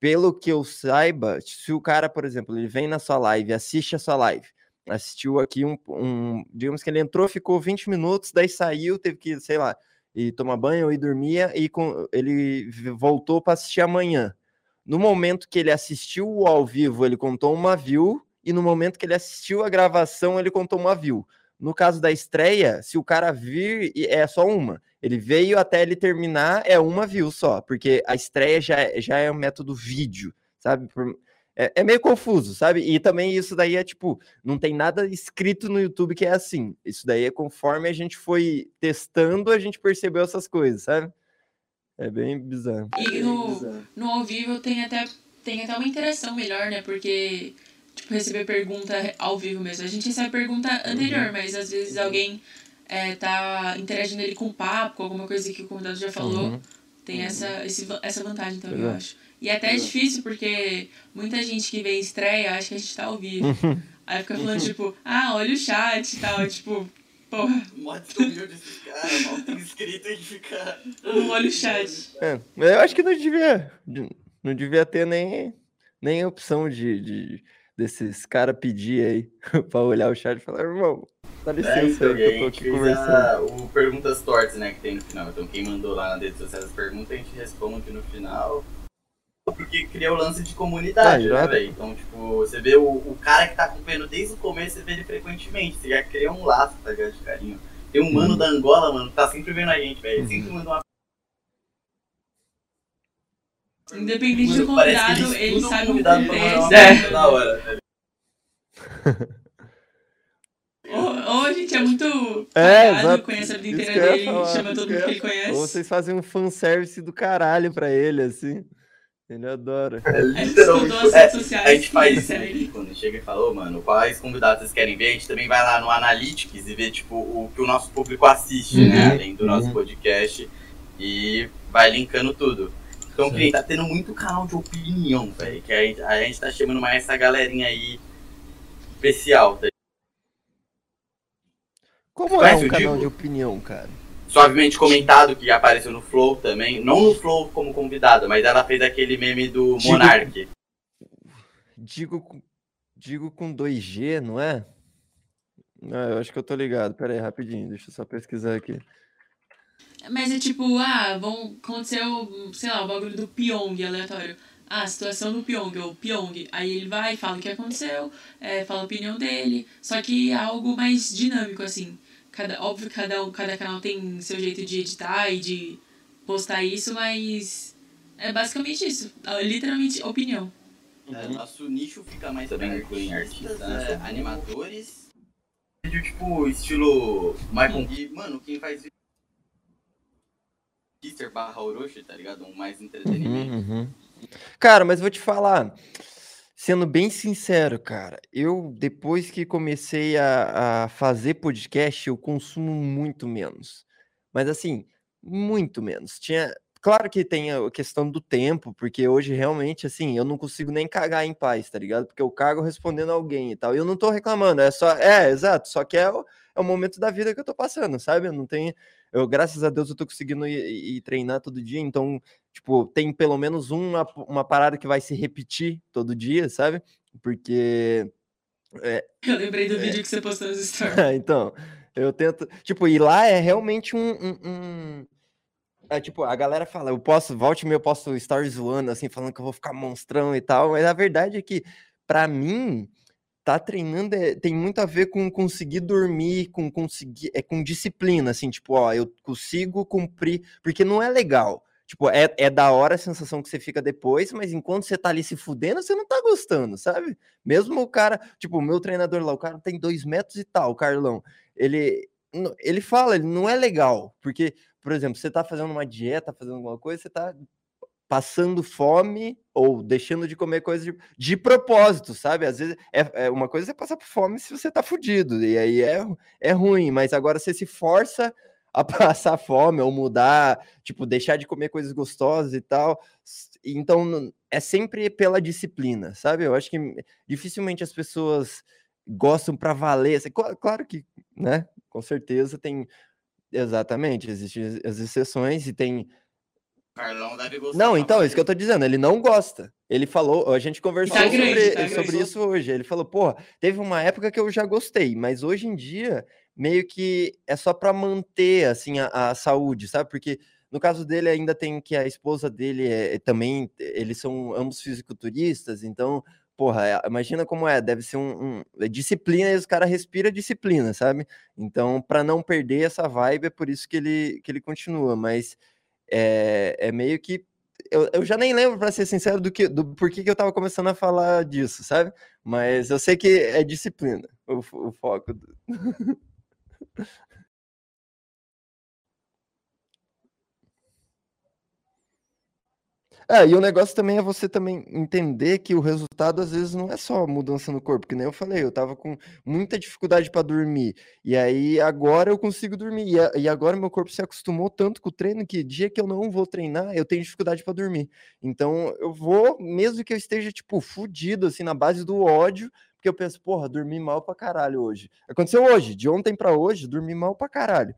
pelo que eu saiba, se o cara, por exemplo, ele vem na sua live, assiste a sua live, assistiu aqui um, um- digamos que ele entrou, ficou 20 minutos, daí saiu, teve que, sei lá, ir tomar banho, ir dormir, e com, ele voltou para assistir amanhã. No momento que ele assistiu o ao vivo, ele contou uma view, e no momento que ele assistiu a gravação, ele contou uma view. No caso da estreia, se o cara vir, e- é só uma. Ele veio até ele terminar, é uma view só, porque a estreia já, é- já é um método vídeo, sabe? Por- é, é meio confuso, sabe? E também isso daí é tipo, não tem nada escrito no YouTube que é assim. Isso daí é conforme a gente foi testando, a gente percebeu essas coisas, sabe? É bem bizarro. E no, no ao vivo tem até, tem até uma interação melhor, né? Porque, tipo, receber pergunta ao vivo mesmo. A gente recebe pergunta anterior, mas às vezes alguém é, tá interagindo ali com o papo, com alguma coisa que o convidado já falou. Uhum. Tem essa, esse, essa vantagem também, Pois eu é. acho. E até é difícil, porque muita gente que vem estreia acha que a gente tá ao vivo. Aí fica falando, tipo, ah, olha o chat e tal. Tipo, porra, Mó desumilde esses caras, mal tem escrito e fica. não olha o chat. É, mas eu acho que não devia, de- não devia ter nem, nem opção de, de- desses caras pedir aí pra olhar o chat e falar, irmão, dá É, licença então, aí que eu tô a aqui conversando. a, o Perguntas Tortas, né, que tem no final. Então quem mandou lá nas redes sociais as perguntas, a gente responde no final. Porque cria o lance de comunidade, Ah, né, velho? Então, tipo, você vê o, o cara que tá acompanhando desde o começo, você vê ele frequentemente. Você já cria um laço, tá ligado, de carinho. Tem um mano Uhum. da Angola, mano, que tá sempre vendo a gente, velho. Ele Sempre manda uma Independente do convidado, ele o sabe o convidado uma contexto. É. da hora, velho. Ou, ou a gente é muito É, exato. conhece a vida inteira dele, falar, chama todo mundo que ele conhece. Ou vocês fazem um fanservice do caralho pra ele, assim. Ele adora. É A gente literalmente- estudou as é, redes sociais. A gente faz isso aqui, quando chega e fala, ô mano, quais convidados vocês querem ver? A gente também vai lá no Analytics e vê, tipo, o que o nosso público assiste, né? Uhum, Além do nosso uhum. podcast. E vai linkando tudo. Então, que tá tendo muito canal de opinião, velho. Que a gente, a gente tá chamando mais essa galerinha aí especial, tá? Como é um o canal Digo? de opinião, cara? Suavemente comentado, que apareceu no Flow também. Não no Flow como convidada, mas ela fez aquele meme do Digo- Monark. Digo, com- digo com 2G, não é? Ah, eu acho que eu tô ligado. Pera aí, rapidinho. Deixa eu só pesquisar aqui. Mas é tipo, ah, vão, aconteceu, sei lá, o bagulho do Pyong aleatório. Ah, a situação do Pyong, ou Pyong. Aí ele vai, fala o que aconteceu, é, fala a opinião dele. Só que é algo mais dinâmico, assim. Cada, óbvio que cada, um- cada canal tem seu jeito de editar e de postar isso, mas é basicamente isso. É Literalmente opinião. É, nosso nicho fica mais Também pra incluem artistas, artistas, né? é, animadores. Vídeo tipo estilo Michael. E, mano, quem faz vídeo. Kister barra Orochi, tá ligado? Um mais entretenimento. Uhum, uhum. Cara, mas vou te falar, sendo bem sincero, cara, eu depois que comecei a, a fazer podcast, eu consumo muito menos. Mas assim, muito menos. Tinha, claro que tem a questão do tempo, porque hoje realmente assim, eu não consigo nem cagar em paz, tá ligado? Porque eu cago respondendo alguém e tal. E eu não tô reclamando, é só, é, exato, só que é o, é o momento da vida que eu tô passando, sabe? Eu não tenho, eu graças a Deus eu tô conseguindo ir, ir- treinar todo dia, então Tipo, tem pelo menos uma, uma parada que vai se repetir todo dia, sabe? Porque. Eu lembrei do vídeo que você postou nos stories. então, eu tento. Tipo, e lá é realmente um. um- um- É, tipo, a galera fala, eu posso, volte e meia, eu posso estar zoando, assim, falando que eu vou ficar monstrão e tal, mas a verdade é que, pra mim, tá treinando é- tem muito a ver com conseguir dormir, com conseguir, é com disciplina, assim, tipo, ó, eu consigo cumprir, porque não é legal. Tipo, é, é da hora a sensação que você fica depois, mas enquanto você tá ali se fudendo, você não tá gostando, sabe? Mesmo o cara, tipo, o meu treinador lá, o cara tem dois metros e tal, o Carlão, ele, ele fala, ele não é legal, porque, por exemplo, você tá fazendo uma dieta, fazendo alguma coisa, você tá passando fome ou deixando de comer coisa de, de propósito, sabe? Às vezes é, é uma coisa é passar por fome se você tá fudido, e aí é, é ruim, mas agora você se força a passar fome ou mudar, tipo, deixar de comer coisas gostosas e tal. Então é sempre pela disciplina, sabe? Eu acho que dificilmente as pessoas gostam para valer. assim, cla- Claro que, né? Com certeza tem. Exatamente, existem as- exceções e tem Carlão deve gostar. não, então, isso que eu tô dizendo, ele não gosta. Ele falou, a gente conversou Tá grande, sobre, tá sobre isso hoje. Ele falou, porra, teve uma época que eu já gostei, mas hoje em dia, meio que é só pra manter, assim, a, a saúde, sabe? Porque no caso dele, ainda tem que a esposa dele é, também, eles são ambos fisiculturistas, então, porra, é- imagina como é, deve ser um, um- é disciplina e os caras respiram disciplina, sabe? Então, pra não perder essa vibe, é por isso que ele, que ele continua, mas é, é meio que. Eu, eu já nem lembro, pra ser sincero, do, que, do porquê que eu tava começando a falar disso, sabe? Mas eu sei que é disciplina o, o foco. do- É, e o negócio também é você também entender que o resultado às vezes não é só mudança no corpo, que nem eu falei, eu tava com muita dificuldade para dormir, e aí agora eu consigo dormir, e, a- e agora meu corpo se acostumou tanto com o treino que dia que eu não vou treinar, eu tenho dificuldade para dormir. Então eu vou, mesmo que eu esteja tipo fudido assim na base do ódio, porque eu penso, porra, dormi mal pra caralho hoje. Aconteceu hoje, de ontem para hoje, dormi mal pra caralho.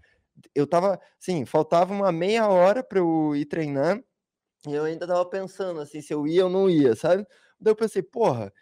Eu tava, assim, faltava uma meia hora para eu ir treinar. E eu ainda tava pensando assim, se eu ia ou não ia, sabe? Daí eu pensei, porra,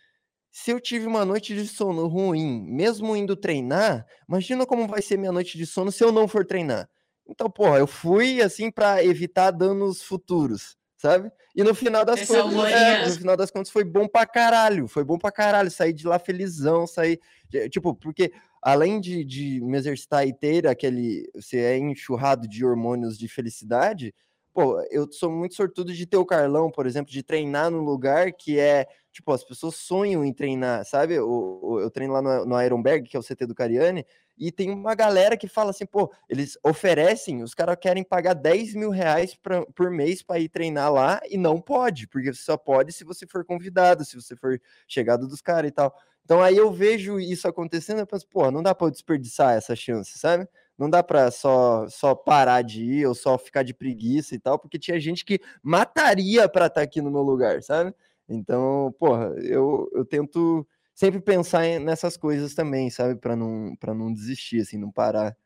se eu tive uma noite de sono ruim, mesmo indo treinar, imagina como vai ser minha noite de sono se eu não for treinar. Então, porra, eu fui assim pra evitar danos futuros, sabe? E no final das Essa contas, é, no final das contas foi bom pra caralho, foi bom pra caralho, sair de lá felizão, sair, de- tipo, porque além de, de me exercitar e ter aquele, você é enxurrado de hormônios de felicidade, Pô, eu sou muito sortudo de ter o Carlão, por exemplo, de treinar num lugar que é, tipo, as pessoas sonham em treinar, sabe? O- Eu, treino lá no, no Ironberg, que é o CT do Cariani, e tem uma galera que fala assim, pô, eles oferecem, os caras querem pagar 10 mil reais pra- por mês para ir treinar lá e não pode, porque só pode se você for convidado, se você for chegado dos caras e tal. Então aí eu vejo isso acontecendo, eu penso, pô, não dá eu desperdiçar essa chance, sabe? Não dá pra só, só parar de ir ou só ficar de preguiça e tal, porque tinha gente que mataria pra estar aqui no meu lugar, sabe? Então, porra, eu, eu tento sempre pensar nessas coisas também, sabe? Pra não, pra não desistir, assim, não parar.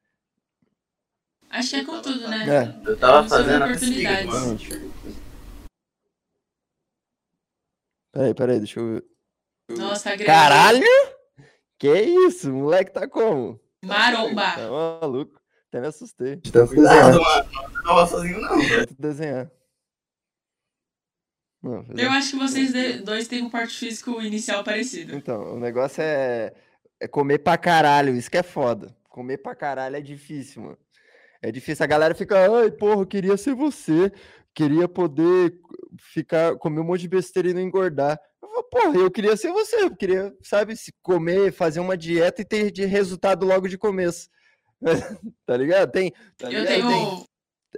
Acho que é com tudo, né? É. Eu tava fazendo oportunidades. Peraí, peraí, deixa eu ver. Nossa, tá grande. Caralho! Que isso? O moleque tá como? Maromba. Tá maluco. Até me assustei. Cuidado, mano. Não tava sozinho, não, velho. Tento desenhar. Não, Eu acho que vocês dois têm um porte físico inicial parecido. Então, o negócio é, é comer pra caralho, isso que é foda. Comer pra caralho é difícil, mano. É difícil. A galera fica, ai, porra, eu queria ser você. Queria poder ficar, comer um monte de besteira e não engordar. Eu falo, porra, eu queria ser você, eu queria, sabe, se comer, fazer uma dieta e ter de resultado logo de começo. tá ligado? Tem. tá Eu ligado? tenho Tem-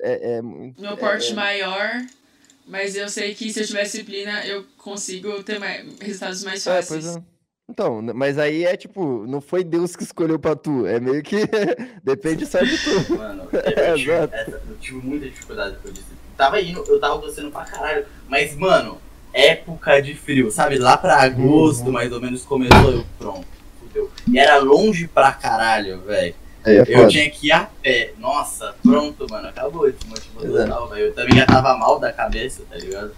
é, é meu é- porte é- maior, mas eu sei que se eu tiver disciplina, eu consigo ter mais, resultados mais É, fáceis. pois é. Então, mas aí é tipo, não foi Deus que escolheu pra tu, é meio que depende só de tu. Mano, eu tive, Exato. essa- eu tive muita dificuldade com isso. Tava indo, eu tava gostando pra caralho. Mas, mano, época de frio, sabe? Lá pra agosto, Uhum. mais ou menos, começou eu, pronto, fudeu. E era longe pra caralho, velho. É Eu foda. tinha que ir a pé. Nossa, pronto, mano, acabou é. total, velho. Eu também já tava mal da cabeça, tá ligado?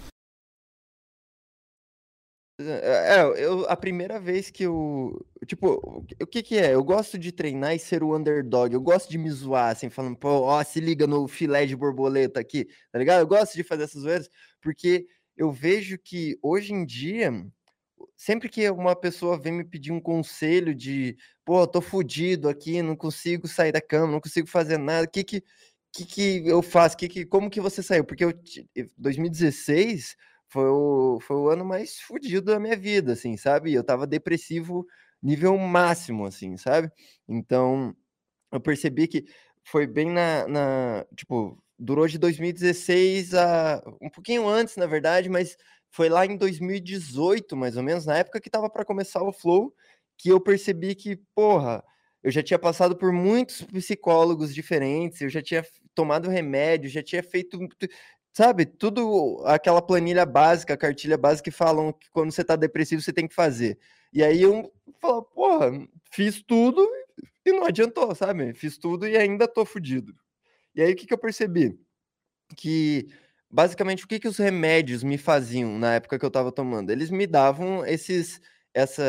É, eu, a primeira vez que eu. Tipo, o que- o que que é? Eu gosto de treinar e ser o underdog. Eu gosto de me zoar, assim, falando, pô, ó, se liga no filé de borboleta aqui, tá ligado? Eu gosto de fazer essas zoeiras, porque eu vejo que hoje em dia, sempre que uma pessoa vem me pedir um conselho de, pô, eu tô fudido aqui, não consigo sair da cama, não consigo fazer nada, o que que, que que eu faço? Que que, como que você saiu? Porque eu, ti- 2016 foi o, foi o ano mais fudido da minha vida, assim, sabe? Eu tava depressivo nível máximo, assim, sabe? Então, eu percebi que foi bem na, na- tipo, durou de 2016 a um pouquinho antes, na verdade, mas foi lá em 2018, mais ou menos, na época que tava para começar o Flow, que eu percebi que, porra, eu já tinha passado por muitos psicólogos diferentes, eu já tinha tomado remédio, já tinha feito, sabe, tudo aquela planilha básica, a cartilha básica que falam que quando você tá depressivo você tem que fazer. E aí eu falo, porra, fiz tudo e não adiantou, sabe? Fiz tudo e ainda tô fudido. E aí o que que eu percebi? Que basicamente o que que os remédios me faziam na época que eu estava tomando? Eles me davam esses essa,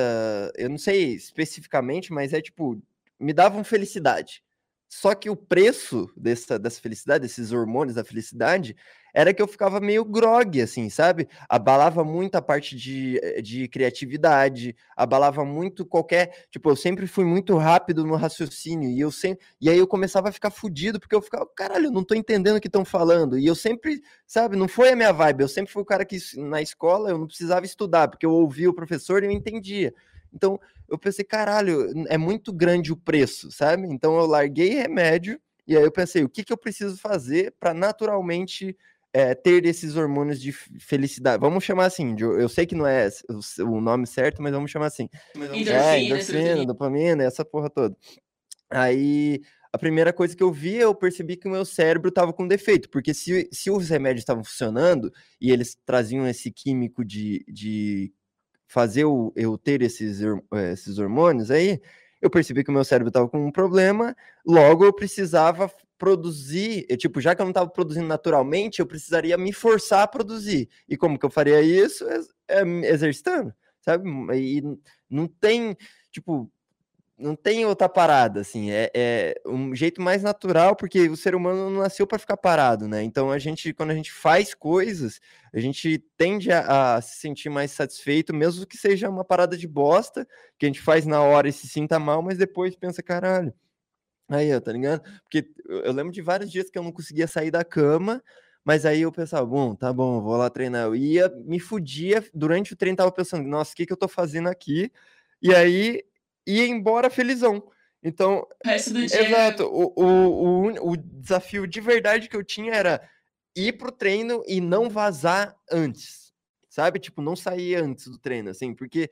eu não sei especificamente, mas é tipo, me davam felicidade. Só que o preço dessa, dessa felicidade, desses hormônios da felicidade, era que eu ficava meio grogue, assim, sabe? Abalava muito a parte de, eh, de criatividade, abalava muito qualquer. Tipo, eu sempre fui muito rápido no raciocínio, e eu sempre. E aí eu começava a ficar fudido, porque eu ficava, caralho, eu não tô entendendo o que estão falando. E eu sempre, sabe, não foi a minha vibe. Eu sempre fui o cara que na escola eu não precisava estudar, porque eu ouvia o professor e eu entendia. Então, eu pensei, caralho, é muito grande o preço, sabe? Então eu larguei remédio e aí eu pensei, o que, que eu preciso fazer para naturalmente é, ter esses hormônios de felicidade? Vamos chamar assim, de- eu sei que não é o nome certo, mas vamos chamar assim. Endorfina, É, endorfina, serotonina. dopamina, essa porra toda. Aí, a primeira coisa que eu vi, eu percebi que o meu cérebro estava com defeito, porque se, se os remédios estavam funcionando e eles traziam esse químico de, de fazer o- eu ter esses, eh, esses hormônios aí, eu percebi que o meu cérebro estava com um problema, logo eu precisava produzir, eu, tipo, já que eu não estava produzindo naturalmente, eu precisaria me forçar a produzir. E como que eu faria isso? É, exercitando, sabe? E não tem, tipo, não tem outra parada, assim, é, é um jeito mais natural, porque o ser humano não nasceu para ficar parado, né? Então a gente, quando a gente faz coisas, a gente tende a, a se sentir mais satisfeito, mesmo que seja uma parada de bosta, que a gente faz na hora e se sinta mal, mas depois pensa, caralho. Aí, tá ligado? Porque eu lembro de vários dias que eu não conseguia sair da cama, mas aí eu pensava, bom, tá bom, vou lá treinar. Eu ia, me fudia, durante o treino tava pensando, nossa, o que que eu tô fazendo aqui? E aí ia embora felizão. Então, do dia. Exato. O, o, o, o desafio de verdade que eu tinha era ir pro treino e não vazar antes. Sabe? Tipo, não sair antes do treino, assim, porque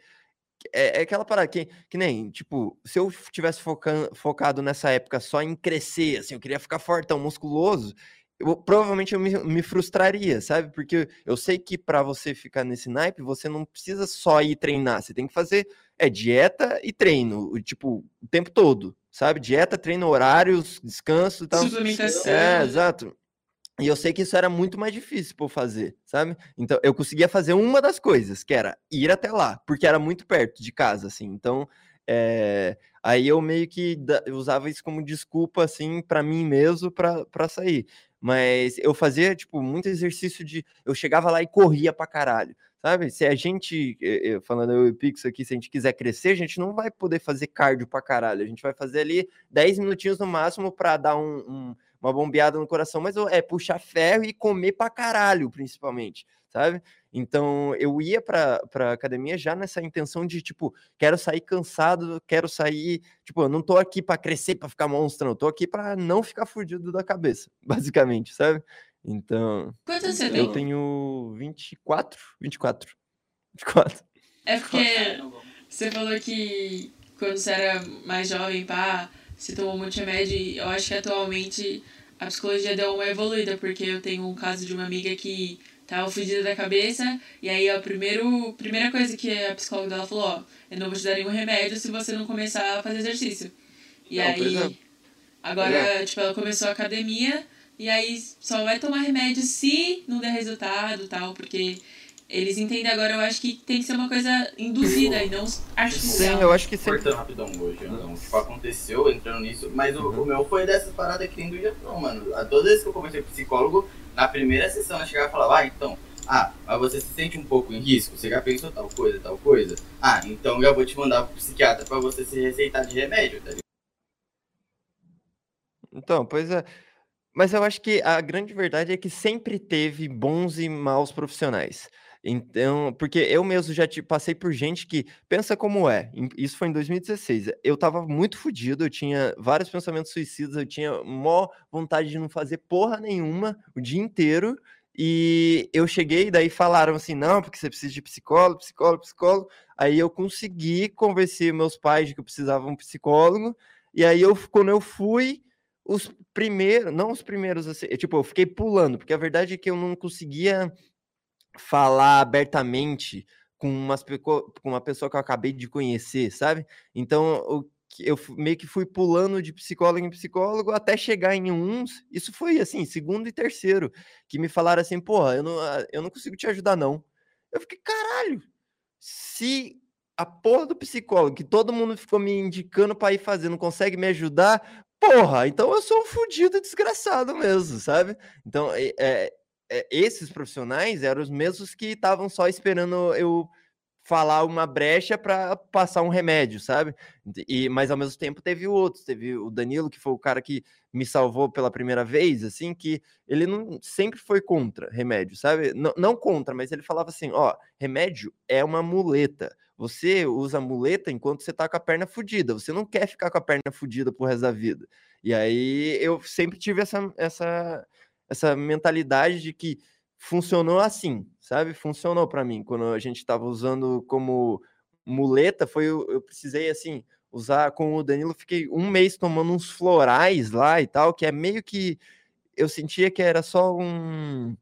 é, é aquela parada que, que nem, tipo, se eu tivesse focan- focado nessa época só em crescer, assim, eu queria ficar fortão, musculoso, eu, provavelmente eu me, me frustraria, sabe? Porque eu sei que para você ficar nesse naipe, você não precisa só ir treinar, você tem que fazer é dieta e treino, o- tipo, o tempo todo, sabe? Dieta, treino, horários, descanso e tal. Suplementação. É, exato. E eu sei que isso era muito mais difícil eu fazer, sabe? Então eu conseguia fazer uma das coisas, que era ir até lá, porque era muito perto de casa, assim. Então, é, aí eu meio que usava isso como desculpa, assim, pra mim mesmo, pra sair. Mas eu fazia, tipo, muito exercício de. Eu chegava lá e corria pra caralho, sabe? Se a gente, eh, eh, falando eu e Pix aqui, se a gente quiser crescer, a gente não vai poder fazer cardio pra caralho. A gente vai fazer ali 10 minutinhos no máximo pra dar um- um- uma bombeada no coração, mas é puxar ferro e comer pra caralho, principalmente, sabe? Então eu ia pra, pra academia já nessa intenção de, tipo, quero sair cansado, quero sair. Tipo, eu não tô aqui pra crescer, pra ficar monstrão, eu tô aqui pra não ficar fudido da cabeça, basicamente, sabe? Então, Quantos anos você eu tem? tenho 24, 24, 24. É porque você falou que quando você era mais jovem, pá, você tomou muito remédio e eu acho que atualmente a psicologia deu uma evoluída, porque eu tenho um caso de uma amiga que tava fudida da cabeça, e aí a primeiro, primeira coisa que a psicóloga dela falou, ó, eu não vou te dar nenhum remédio se você não começar a fazer exercício. E Não, aí, é. agora, tipo, ela começou a academia, e aí só vai tomar remédio se não der resultado e tal, porque eles entendem agora, eu acho que tem que ser uma coisa induzida e não Sim, artificial. eu acho que sempre. Cortando rapidão hoje, então, tipo, aconteceu entrando nisso, mas o, o meu foi dessas paradas que nem do Japão, mano. A- Todas as vezes que eu comecei com psicólogo, na primeira sessão eu chegava e falava, ah, então, ah, mas você se sente um pouco em risco, você já pensou tal coisa, tal coisa? Ah, então já vou te mandar pro psiquiatra pra você se receitar de remédio, tá ligado? Então, pois é. Mas eu acho que a grande verdade é que sempre teve bons e maus profissionais. Então, porque eu mesmo já te- passei por gente que pensa como é. Isso foi em 2016. Eu tava muito fodido, eu tinha vários pensamentos suicidas, eu tinha mó vontade de não fazer porra nenhuma o dia inteiro. E eu cheguei, daí falaram assim: não, porque você precisa de psicólogo, psicólogo, psicólogo. Aí eu consegui convencer meus pais de que eu precisava de um psicólogo. E aí eu, quando eu fui, os primeiros, não os primeiros, assim, eu, tipo, eu fiquei pulando, porque a verdade é que eu não conseguia falar abertamente com, umas, com uma pessoa que eu acabei de conhecer, sabe? Então, eu fu- meio que fui pulando de psicólogo em psicólogo até chegar em uns, isso foi assim, segundo e terceiro, que me falaram assim, porra, eu não, ah, eu não consigo te ajudar, não. Eu fiquei, caralho, se a porra do psicólogo, que todo mundo ficou me indicando pra ir fazer, não consegue me ajudar, porra, então eu sou um fudido desgraçado mesmo, sabe? Então, é, é- é, esses profissionais eram os mesmos que estavam só esperando eu falar uma brecha para passar um remédio, sabe? E, mas ao mesmo tempo teve outros, teve o Danilo, que foi o cara que me salvou pela primeira vez, assim, que ele não sempre foi contra remédio, sabe? Não, não contra, mas ele falava assim: ó, remédio é uma muleta. Você usa muleta enquanto você tá com a perna fudida. Você não quer ficar com a perna fudida pro resto da vida. E aí eu sempre tive essa, essa, essa mentalidade de que funcionou assim, sabe? Funcionou para mim. Quando a gente estava usando como muleta, foi eu, eu precisei assim usar com o Danilo, fiquei um mês tomando uns florais lá e tal, que é meio que eu sentia que era só um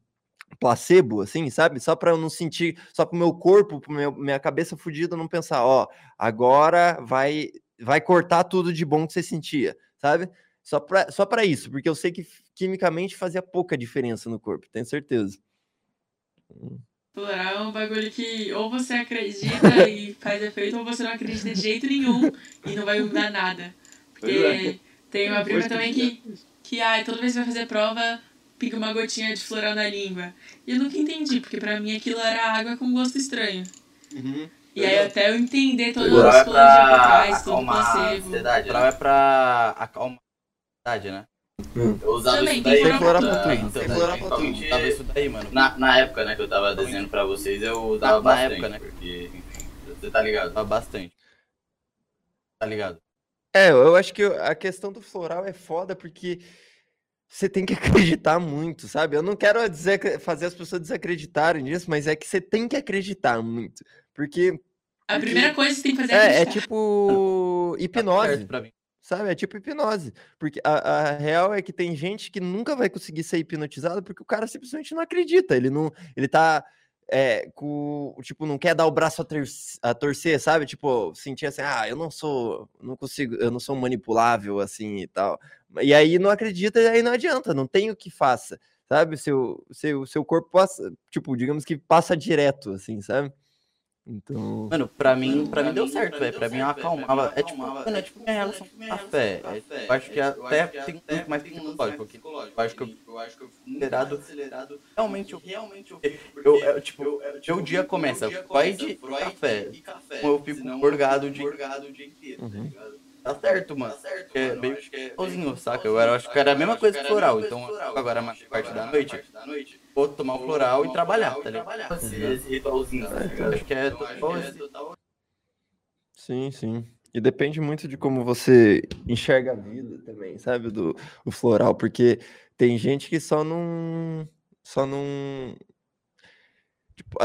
placebo, assim, sabe? Só para eu não sentir, só para o meu corpo, para minha cabeça fodida não pensar, ó, agora vai vai cortar tudo de bom que você sentia, sabe? Só para só para isso, porque eu sei que quimicamente fazia pouca diferença no corpo, tenho certeza. Floral é um bagulho que ou você acredita e faz efeito, ou você não acredita de jeito nenhum e não vai mudar nada. É. Porque tem uma prima também que, que ai, toda vez que vai fazer prova, pica uma gotinha de floral na língua. E eu nunca entendi, porque pra mim aquilo era água com gosto estranho. E aí até eu entender toda a Floral é psicologia por pra trás, todo o acalmar a placebo. ansiedade, Floral né? é pra acalmar a ansiedade, né? Eu usava Também, isso daí. Tem então, pra principalmente Tava isso daí, mano. Na, na época, né, que eu tava desenhando pra vocês, eu usava Na- na bastante, época, né? porque, enfim, você tá ligado. Tava bastante. Tá ligado? É, eu acho que a questão do floral é foda porque você tem que acreditar muito, sabe? Eu não quero dizer, fazer as pessoas desacreditarem nisso, mas é que você tem que acreditar muito. Porque A primeira coisa que você tem que fazer é é, é acreditar. tipo Tá hipnose. mim. Sabe? É tipo hipnose. Porque a, a real é que tem gente que nunca vai conseguir ser hipnotizado porque o cara simplesmente não acredita. Ele não. Ele tá. É, com, tipo, não quer dar o braço a, ter- a torcer, sabe? Tipo, sentir assim, ah, eu não sou, não consigo, eu não sou manipulável assim e tal. E aí não acredita e aí não adianta, não tem o que faça, sabe? Seu, seu, seu corpo passa, tipo, digamos que passa direto, assim, sabe? Então. Mano, pra mim, pra mim deu certo, velho. Pra mim eu acalmava. É tipo, mano, é tipo minha relação com a fé. É, eu acho que até tem um lance mais psicológico aqui. Eu acho que eu acho que eu fui acelerado. acelerado. realmente eu Realmente eu Eu, eu, tipo, meu dia começa, vai de café. Eu fico eu o fico dia- inteiro, tá ligado? Tá certo, mano. Acho que é bem sozinho, saca? Eu acho que era a mesma coisa que floral. Então, agora, a parte da noite, vou tomar o floral e trabalhar, tá ligado? Esse ritualzinho, tá? Acho que é total esse- Sim, sim. E depende muito de como você enxerga a vida também, sabe? Do o floral, porque tem gente que só não. Só não.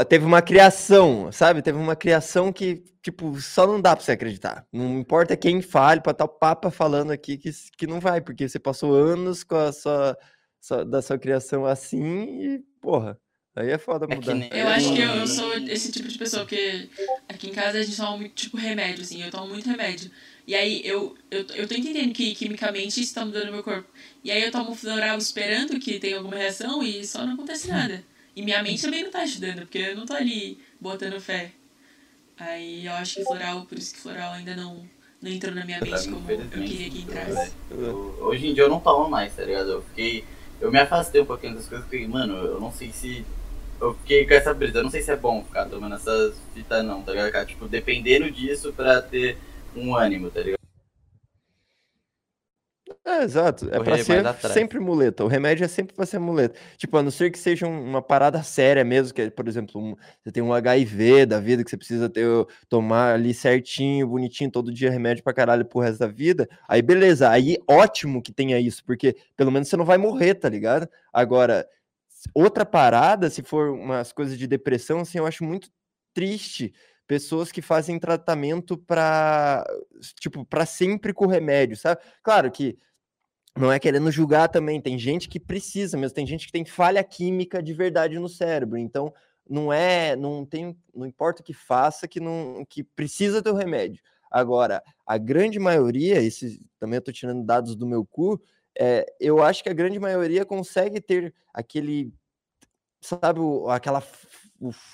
Teve uma criação, sabe? Teve uma criação que, tipo, só não dá pra você acreditar. Não importa quem fale, pra estar o Papa falando aqui que, que não vai, porque você passou anos com a sua, sua- da sua criação assim e, porra, aí é foda É mudar. nem- Eu acho que eu, eu sou esse tipo de pessoa, porque aqui em casa a gente toma muito, tipo, remédio, assim, eu tomo muito remédio. E aí eu, eu, eu tô entendendo que quimicamente isso tá mudando meu corpo. E aí eu tomo floral esperando que tenha alguma reação e só não acontece nada. E minha mente também não tá ajudando, porque eu não tô ali botando fé. Aí eu acho que floral, por isso que floral ainda não, não entrou na minha mente como eu queria que entrasse. Eu- hoje em dia eu não tomo mais, tá ligado? Eu fiquei. Eu me afastei um pouquinho das coisas porque, mano, eu não sei se. Eu fiquei com essa brisa, eu não sei se é bom ficar tomando essas fitas não, tá ligado? Tipo, dependendo disso pra ter um ânimo, tá ligado? É, exato. É pra ser sempre muleta. O remédio é sempre pra ser muleta. Tipo, a não ser que seja um- uma parada séria mesmo, que é, por exemplo, um- você tem um HIV da vida, que você precisa ter, tomar ali certinho, bonitinho, todo dia remédio pra caralho pro resto da vida. Aí, beleza. Aí, ótimo que tenha isso, porque pelo menos você não vai morrer, tá ligado? Agora, outra parada, se for umas coisas de depressão, assim, eu acho muito triste pessoas que fazem tratamento pra, tipo, pra sempre com remédio, sabe? Claro que não é querendo julgar também, tem gente que precisa mesmo, tem gente que tem falha química de verdade no cérebro, então não é, não tem, não importa o que faça que não que precisa ter o remédio. Agora, a grande maioria, esse também eu tô tirando dados do meu cu, é, eu acho que a grande maioria consegue ter aquele sabe, aquela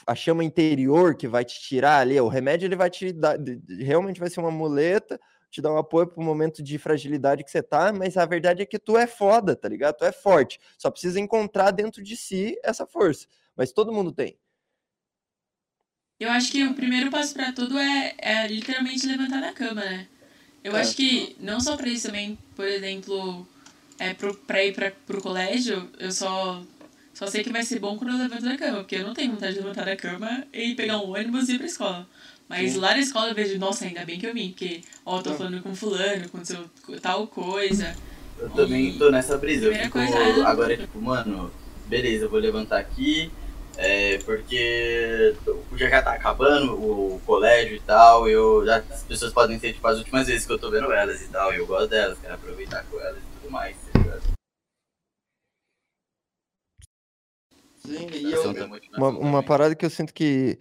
a chama interior que vai te tirar ali, o remédio ele vai te dar, realmente vai ser uma muleta, te dar um apoio pro momento de fragilidade que você tá, mas a verdade é que tu é foda, tá ligado? Tu é forte. Só precisa encontrar dentro de si essa força. Mas todo mundo tem. Eu acho que o primeiro passo pra tudo é, é literalmente levantar da cama, né? Eu É. acho que não só pra isso também, por exemplo, é pro, pra ir pra, pro colégio, eu só, só sei que vai ser bom quando eu levanto da cama, porque eu não tenho vontade de levantar da cama e pegar um ônibus e ir pra escola. Mas lá na escola eu vejo, nossa, ainda bem que eu vim, porque, ó, eu tô falando com fulano, aconteceu tal coisa. Eu também tô nessa brisa. Fico, coisa é- agora é tipo, mano, beleza, eu vou levantar aqui, é, porque já já tá acabando o colégio e tal, eu, já, as pessoas podem ser tipo as últimas vezes que eu tô vendo elas e tal, e eu gosto delas, quero aproveitar com elas e tudo mais, tá ligado? Sim, e eu, uma, uma parada que eu sinto que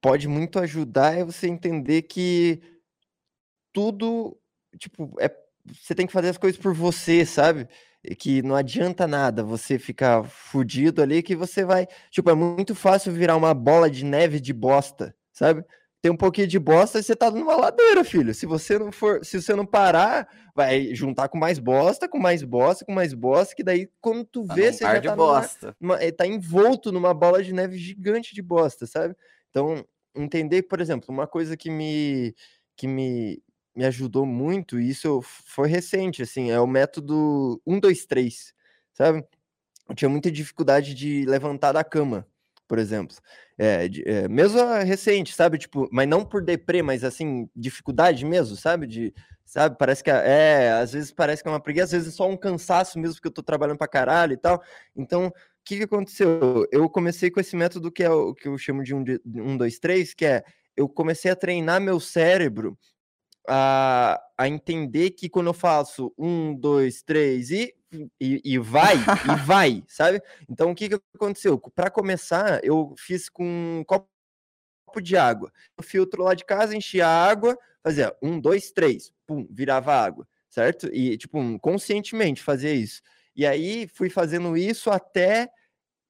pode muito ajudar é você entender que tudo, tipo, é, você tem que fazer as coisas por você, sabe? E que não adianta nada você ficar fudido ali, que você vai. Tipo, é muito fácil virar uma bola de neve de bosta, sabe? Tem um pouquinho de bosta e você tá numa ladeira, filho. Se você não for, se você não parar, vai juntar com mais bosta, com mais bosta, com mais bosta, que daí quando tu Tá vê, você já de tá numa, bosta. uma- eh, tá envolto numa bola de neve gigante de bosta, sabe? Então, entender, por exemplo, uma coisa que me que me, me ajudou muito, e isso foi recente, assim, é o método 1, 2, 3, sabe? Eu tinha muita dificuldade de levantar da cama, por exemplo. É, é, mesmo recente, sabe? Tipo, mas não por deprê, mas assim, dificuldade mesmo, sabe? De, sabe? Parece que é, às vezes parece que é uma preguiça, às vezes é só um cansaço mesmo, porque eu tô trabalhando pra caralho e tal. Então, que que aconteceu? Eu comecei com esse método que é o que eu chamo de 1, de- 1 2, 3, que é eu comecei a treinar meu cérebro a, a entender que quando eu faço um, dois, três e, e, e vai, e vai, sabe? Então o que, que aconteceu? Para começar, eu fiz com um copo de água. O filtro lá de casa, enchia a água, fazia um, dois, três, pum, virava água, certo? E, tipo, um, conscientemente fazia isso. E aí fui fazendo isso até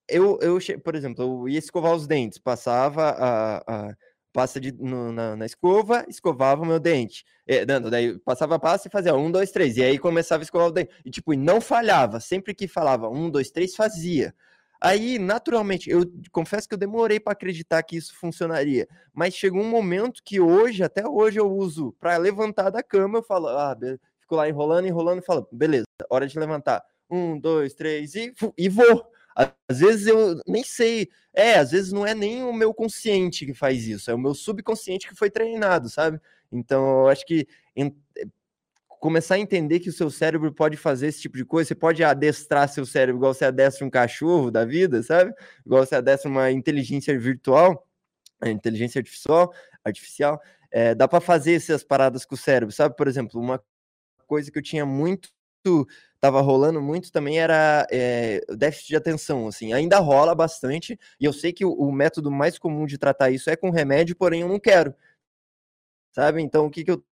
eu, eu por exemplo, eu ia escovar os dentes, passava a, a pasta de, no- na, na escova, escovava o meu dente. É, daí passava a pasta e fazia um, dois, três. E aí começava a escovar o dente. E tipo, não falhava. Sempre que falava um, dois, três, fazia. Aí, naturalmente, eu confesso que eu demorei para acreditar que isso funcionaria, mas chegou um momento que hoje, até hoje, eu uso para levantar da cama, eu falo, ah, fico lá enrolando, enrolando e falo, beleza, hora de levantar. Um, dois, três e, e vou. Às vezes eu nem sei, é, às vezes não é nem o meu consciente que faz isso, é o meu subconsciente que foi treinado, sabe? Então, eu acho que começar a entender que o seu cérebro pode fazer esse tipo de coisa, você pode adestrar seu cérebro igual você adestra um cachorro da vida, sabe? Igual você adestra uma inteligência virtual, inteligência artificial, artificial é, dá para fazer essas paradas com o cérebro, sabe? Por exemplo, uma coisa que eu tinha muito tava rolando muito também era é, déficit de atenção, assim, ainda rola bastante, e eu sei que o, o, método mais comum de tratar isso é com remédio, porém eu não quero, sabe? Então, o que que eu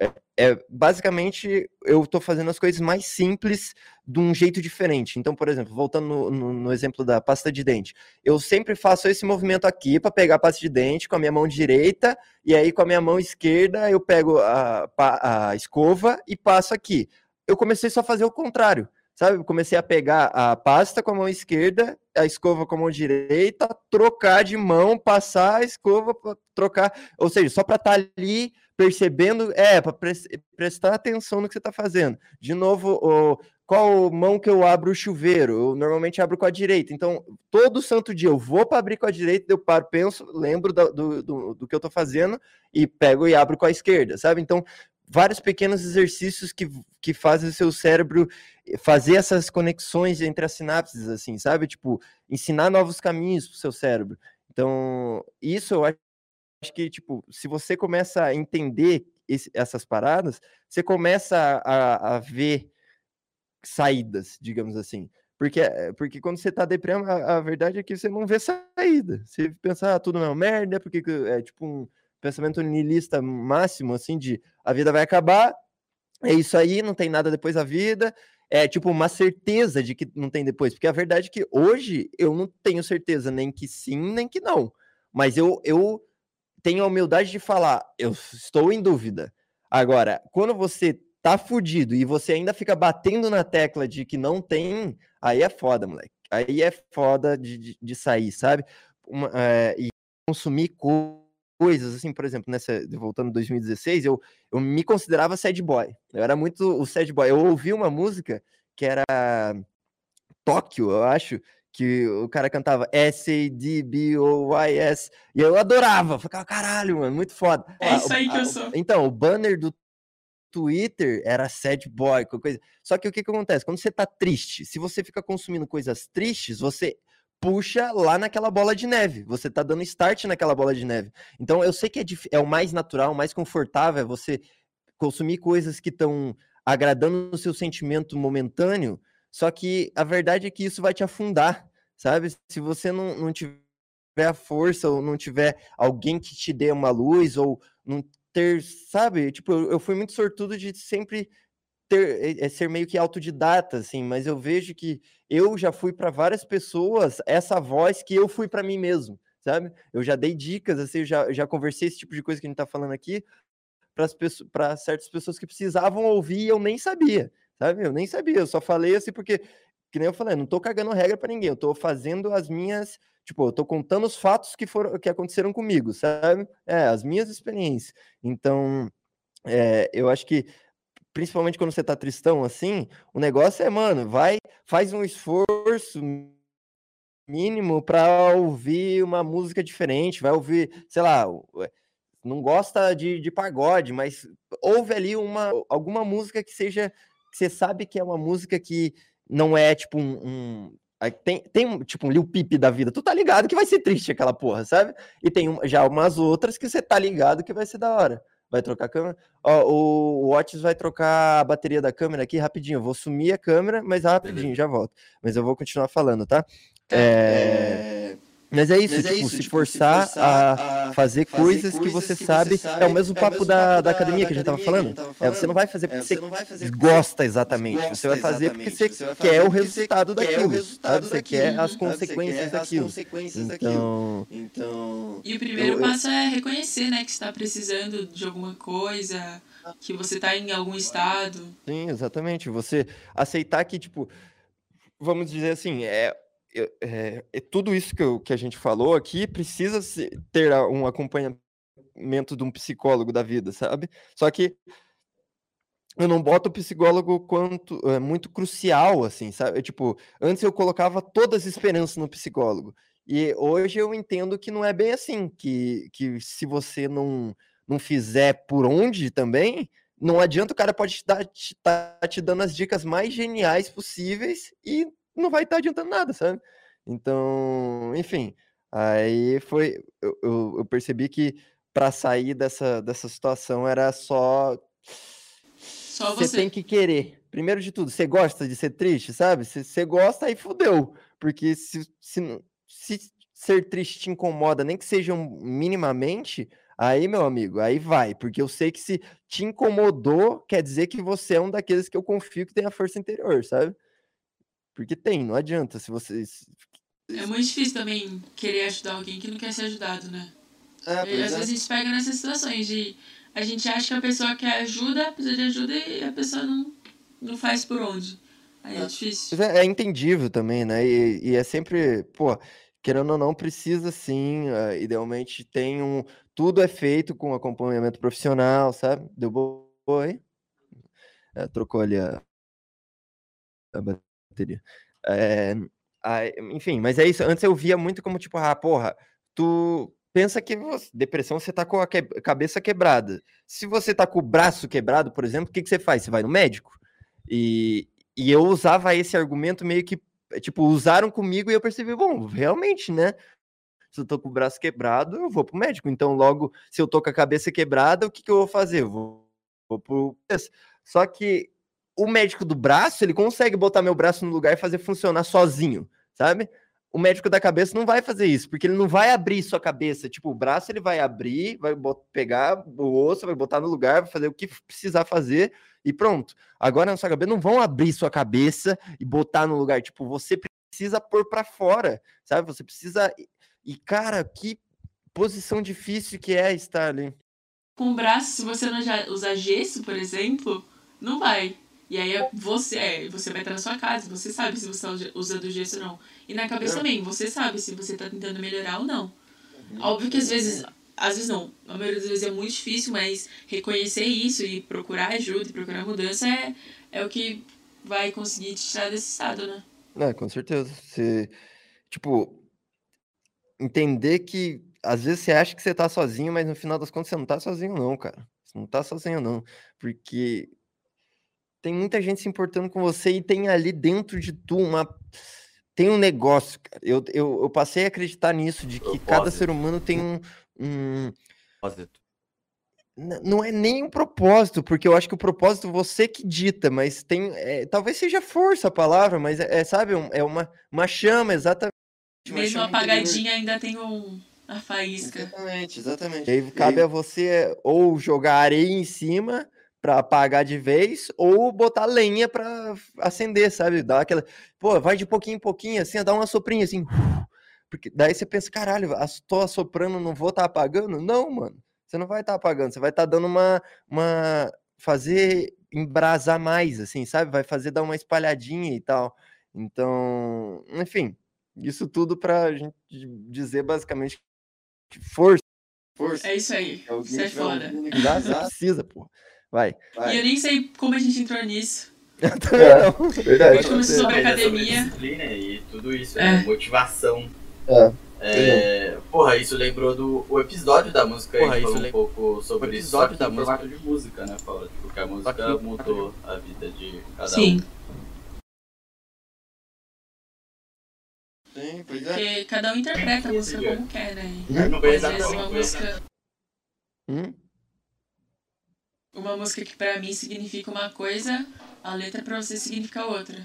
é, é, basicamente eu estou fazendo as coisas mais simples de um jeito diferente. Então, por exemplo, voltando no, no, no exemplo da pasta de dente, eu sempre faço esse movimento aqui para pegar a pasta de dente com a minha mão direita e aí com a minha mão esquerda eu pego a, a escova e passo aqui. Eu comecei só a fazer o contrário sabe? Eu comecei a pegar a pasta com a mão esquerda, a escova com a mão direita, trocar de mão, passar a escova, trocar, ou seja, só para estar tá ali percebendo, é, para pre prestar atenção no que você está fazendo. De novo, o, qual mão que eu abro o chuveiro? Eu normalmente abro com a direita. Então, todo santo dia eu vou para abrir com a direita, eu paro, penso, lembro do, do, do que eu estou fazendo e pego e abro com a esquerda, sabe? Então, vários pequenos exercícios que, que fazem o seu cérebro fazer essas conexões entre as sinapses, assim, sabe? Tipo, ensinar novos caminhos para o seu cérebro. Então, isso eu acho que, tipo, se você começa a entender esse, essas paradas, você começa a, a, ver saídas, digamos assim. Porque, porque quando você tá deprimido, a, a, verdade é que você não vê saída. Você pensa, ah, tudo é merda, porque é tipo um pensamento niilista máximo, assim, de a vida vai acabar, é isso aí, não tem nada depois da vida, é tipo uma certeza de que não tem depois, porque a verdade é que hoje eu não tenho certeza nem que sim, nem que não, mas eu, eu tenho a humildade de falar, eu estou em dúvida. Agora, quando você tá fudido e você ainda fica batendo na tecla de que não tem, aí é foda, moleque. Aí é foda de, de, de sair, sabe? Uma, é, e consumir coisas coisas, assim, por exemplo, nessa, voltando 2016, eu, eu me considerava sad boy. Eu era muito o sad boy. Eu ouvi uma música que era Tóquio, eu acho, que o cara cantava S-A-D-B-O-Y-S, e eu adorava, ficava, caralho, mano, muito foda. É isso aí que eu sou. Então, o banner do Twitter era sad boy, coisa. Só que o que, que acontece? Quando você tá triste, se você fica consumindo coisas tristes, você puxa lá naquela bola de neve. Você tá dando start naquela bola de neve. Então eu sei que é, é o mais natural, o mais confortável é você consumir coisas que estão agradando o seu sentimento momentâneo, só que a verdade é que isso vai te afundar, sabe? Se você não, não tiver a força ou não tiver alguém que te dê uma luz ou não ter, sabe? Tipo, eu, eu fui muito sortudo de sempre ter, é, é ser meio que autodidata, assim, mas eu vejo que eu já fui para várias pessoas essa voz que eu fui para mim mesmo, sabe? Eu já dei dicas, assim, já, já conversei esse tipo de coisa que a gente tá falando aqui para certas pessoas que precisavam ouvir e eu nem sabia, sabe? Eu nem sabia, eu só falei assim porque, que nem eu falei, não tô cagando regra para ninguém, eu tô fazendo as minhas, tipo, eu tô contando os fatos que foram que aconteceram comigo, sabe? É, as minhas experiências. Então, é, eu acho que principalmente quando você tá tristão assim, o negócio é, mano, vai, faz um esforço mínimo para ouvir uma música diferente, vai ouvir, sei lá, não gosta de, de pagode, mas ouve ali uma alguma música que seja que você sabe que é uma música que não é tipo um, um tem, tem tipo um Lil Peep da vida, tu tá ligado que vai ser triste aquela porra, sabe? E tem já umas outras que você tá ligado que vai ser da hora. Vai trocar a câmera? Ó, o Watts vai trocar a bateria da câmera aqui rapidinho. Eu vou sumir a câmera, mas rapidinho, já volto. Mas eu vou continuar falando, tá? É... é... Mas é isso, Mas é tipo, isso, se, tipo, forçar se forçar a fazer, fazer coisas, que você, que sabe, você sabe. É o mesmo papo, é o mesmo da, da, academia que a gente tava falando. Tava falando. É, você não vai fazer porque, é, você, você fazer gosta exatamente. Gosta você vai fazer porque você, você quer o resultado daquilo. Resultado você quer as consequências daquilo. Então, então... E o primeiro eu, passo é reconhecer, né, que você tá precisando de alguma coisa, que você tá em algum estado. Sim, exatamente. Você aceitar que, tipo, vamos dizer assim, é é, é tudo isso que, eu- que a gente falou aqui precisa ter um acompanhamento de um psicólogo da vida, sabe? Só que eu não boto o psicólogo quanto é muito crucial, assim, sabe? É, Tipo, antes eu colocava todas as esperanças no psicólogo. E hoje eu entendo que não é bem assim, que, que se você não, não fizer por onde também, não adianta o cara pode dar, te, tá te dando as dicas mais geniais possíveis e não vai estar adiantando nada, sabe? Então, enfim, aí foi, eu, eu, eu percebi que para sair dessa, dessa situação era só Só você você. tem que querer. Primeiro de tudo, você gosta de ser triste, sabe? Se você gosta, aí fudeu. Porque se, se, se ser triste te incomoda, nem que seja minimamente, aí, meu amigo, aí vai. Porque eu sei que se te incomodou, quer dizer que você é um daqueles que eu confio que tem a força interior, sabe? Porque tem, não adianta. Se você. É muito difícil também querer ajudar alguém que não quer ser ajudado, né? É, E às vezes a gente pega nessas situações de a gente acha que a pessoa quer ajuda, precisa de ajuda e a pessoa não, não faz por onde. Aí é difícil. Mas É, é entendível também, né? E, e é sempre, pô, querendo ou não, precisa sim. eh, idealmente tem um. Tudo é feito com acompanhamento profissional, sabe? Deu boa aí? É, trocou ali a, a bateria. É, enfim, mas é isso. Antes eu via muito como tipo, ah, porra, tu pensa que você- depressão você tá com a que- cabeça quebrada. Se você tá com o braço quebrado, por exemplo, o que, que você faz? Você vai no médico? E, e eu usava esse argumento meio que, tipo, usaram comigo e eu percebi, bom, realmente, né? Se eu tô com o braço quebrado, eu vou pro médico. Então, logo, se eu tô com a cabeça quebrada, o que, que eu vou fazer? Eu vou, vou pro. Só que o médico do braço, ele consegue botar meu braço no lugar e fazer funcionar sozinho, sabe? O médico da cabeça não vai fazer isso, porque ele não vai abrir sua cabeça. Tipo, o braço ele vai abrir, vai pegar o osso, vai botar no lugar, vai fazer o que precisar fazer e pronto. Agora na sua cabeça não vão abrir sua cabeça e botar no lugar. Tipo, você precisa pôr pra fora, sabe? Você precisa. E, cara, que posição difícil que é estar ali. Com o braço, se você não usar gesso, por exemplo, não vai. E aí você, é, você vai estar na sua casa, você sabe se você está usando gesso ou não. E na cabeça É. também, você sabe se você está tentando melhorar ou não. Óbvio que às vezes, às vezes não, a maioria das vezes é muito difícil, mas reconhecer isso e procurar ajuda e procurar mudança é, é o que vai conseguir te tirar desse estado, né? É, com certeza. Você, tipo, entender que às vezes você acha que você tá sozinho, mas no final das contas você não tá sozinho, não, cara. Você não tá sozinho, não. Porque tem muita gente se importando com você e tem ali dentro de tu uma. Tem um negócio, cara. Eu, eu, eu passei a acreditar nisso, de que cada ser humano tem um. um Propósito. N- Não é nem um propósito, porque eu acho que o propósito você que dita, mas tem. é, talvez seja força a palavra, mas é, é, sabe, um- é uma, uma chama, exatamente. uma Mesmo apagadinha ainda tem um, a faísca. Exatamente, exatamente. E aí cabe a você ou jogar areia em cima pra apagar de vez, ou botar lenha pra acender, sabe? Dar aquela. Pô, vai de pouquinho em pouquinho, assim, dá uma soprinha assim. Porque daí você pensa, caralho, tô assoprando, não vou estar apagando? Não, mano. Você não vai estar apagando, você vai estar dando uma, uma. fazer embrasar mais, assim, sabe? Vai fazer dar uma espalhadinha e tal. Então, enfim, isso tudo pra gente dizer basicamente que força. Força. É isso aí. Isso é foda. Precisa, pô. Vai. E eu nem sei como a gente entrou nisso. Também não. A gente Verdade. começou sobre é sobre academia. disciplina e tudo isso, É. né? Motivação. É. É, porra, isso lembrou do o episódio da música Porra, aí, isso falou um pouco sobre o isso, episódio da música. de música, né, Paula? Tipo, que a música mudou a vida de cada Sim, Sim, pois porque cada um interpreta a música como quer, né? um. Não foi vezes uma exatamente música, Hum? Uma música que pra mim significa uma coisa, a letra pra você significa outra.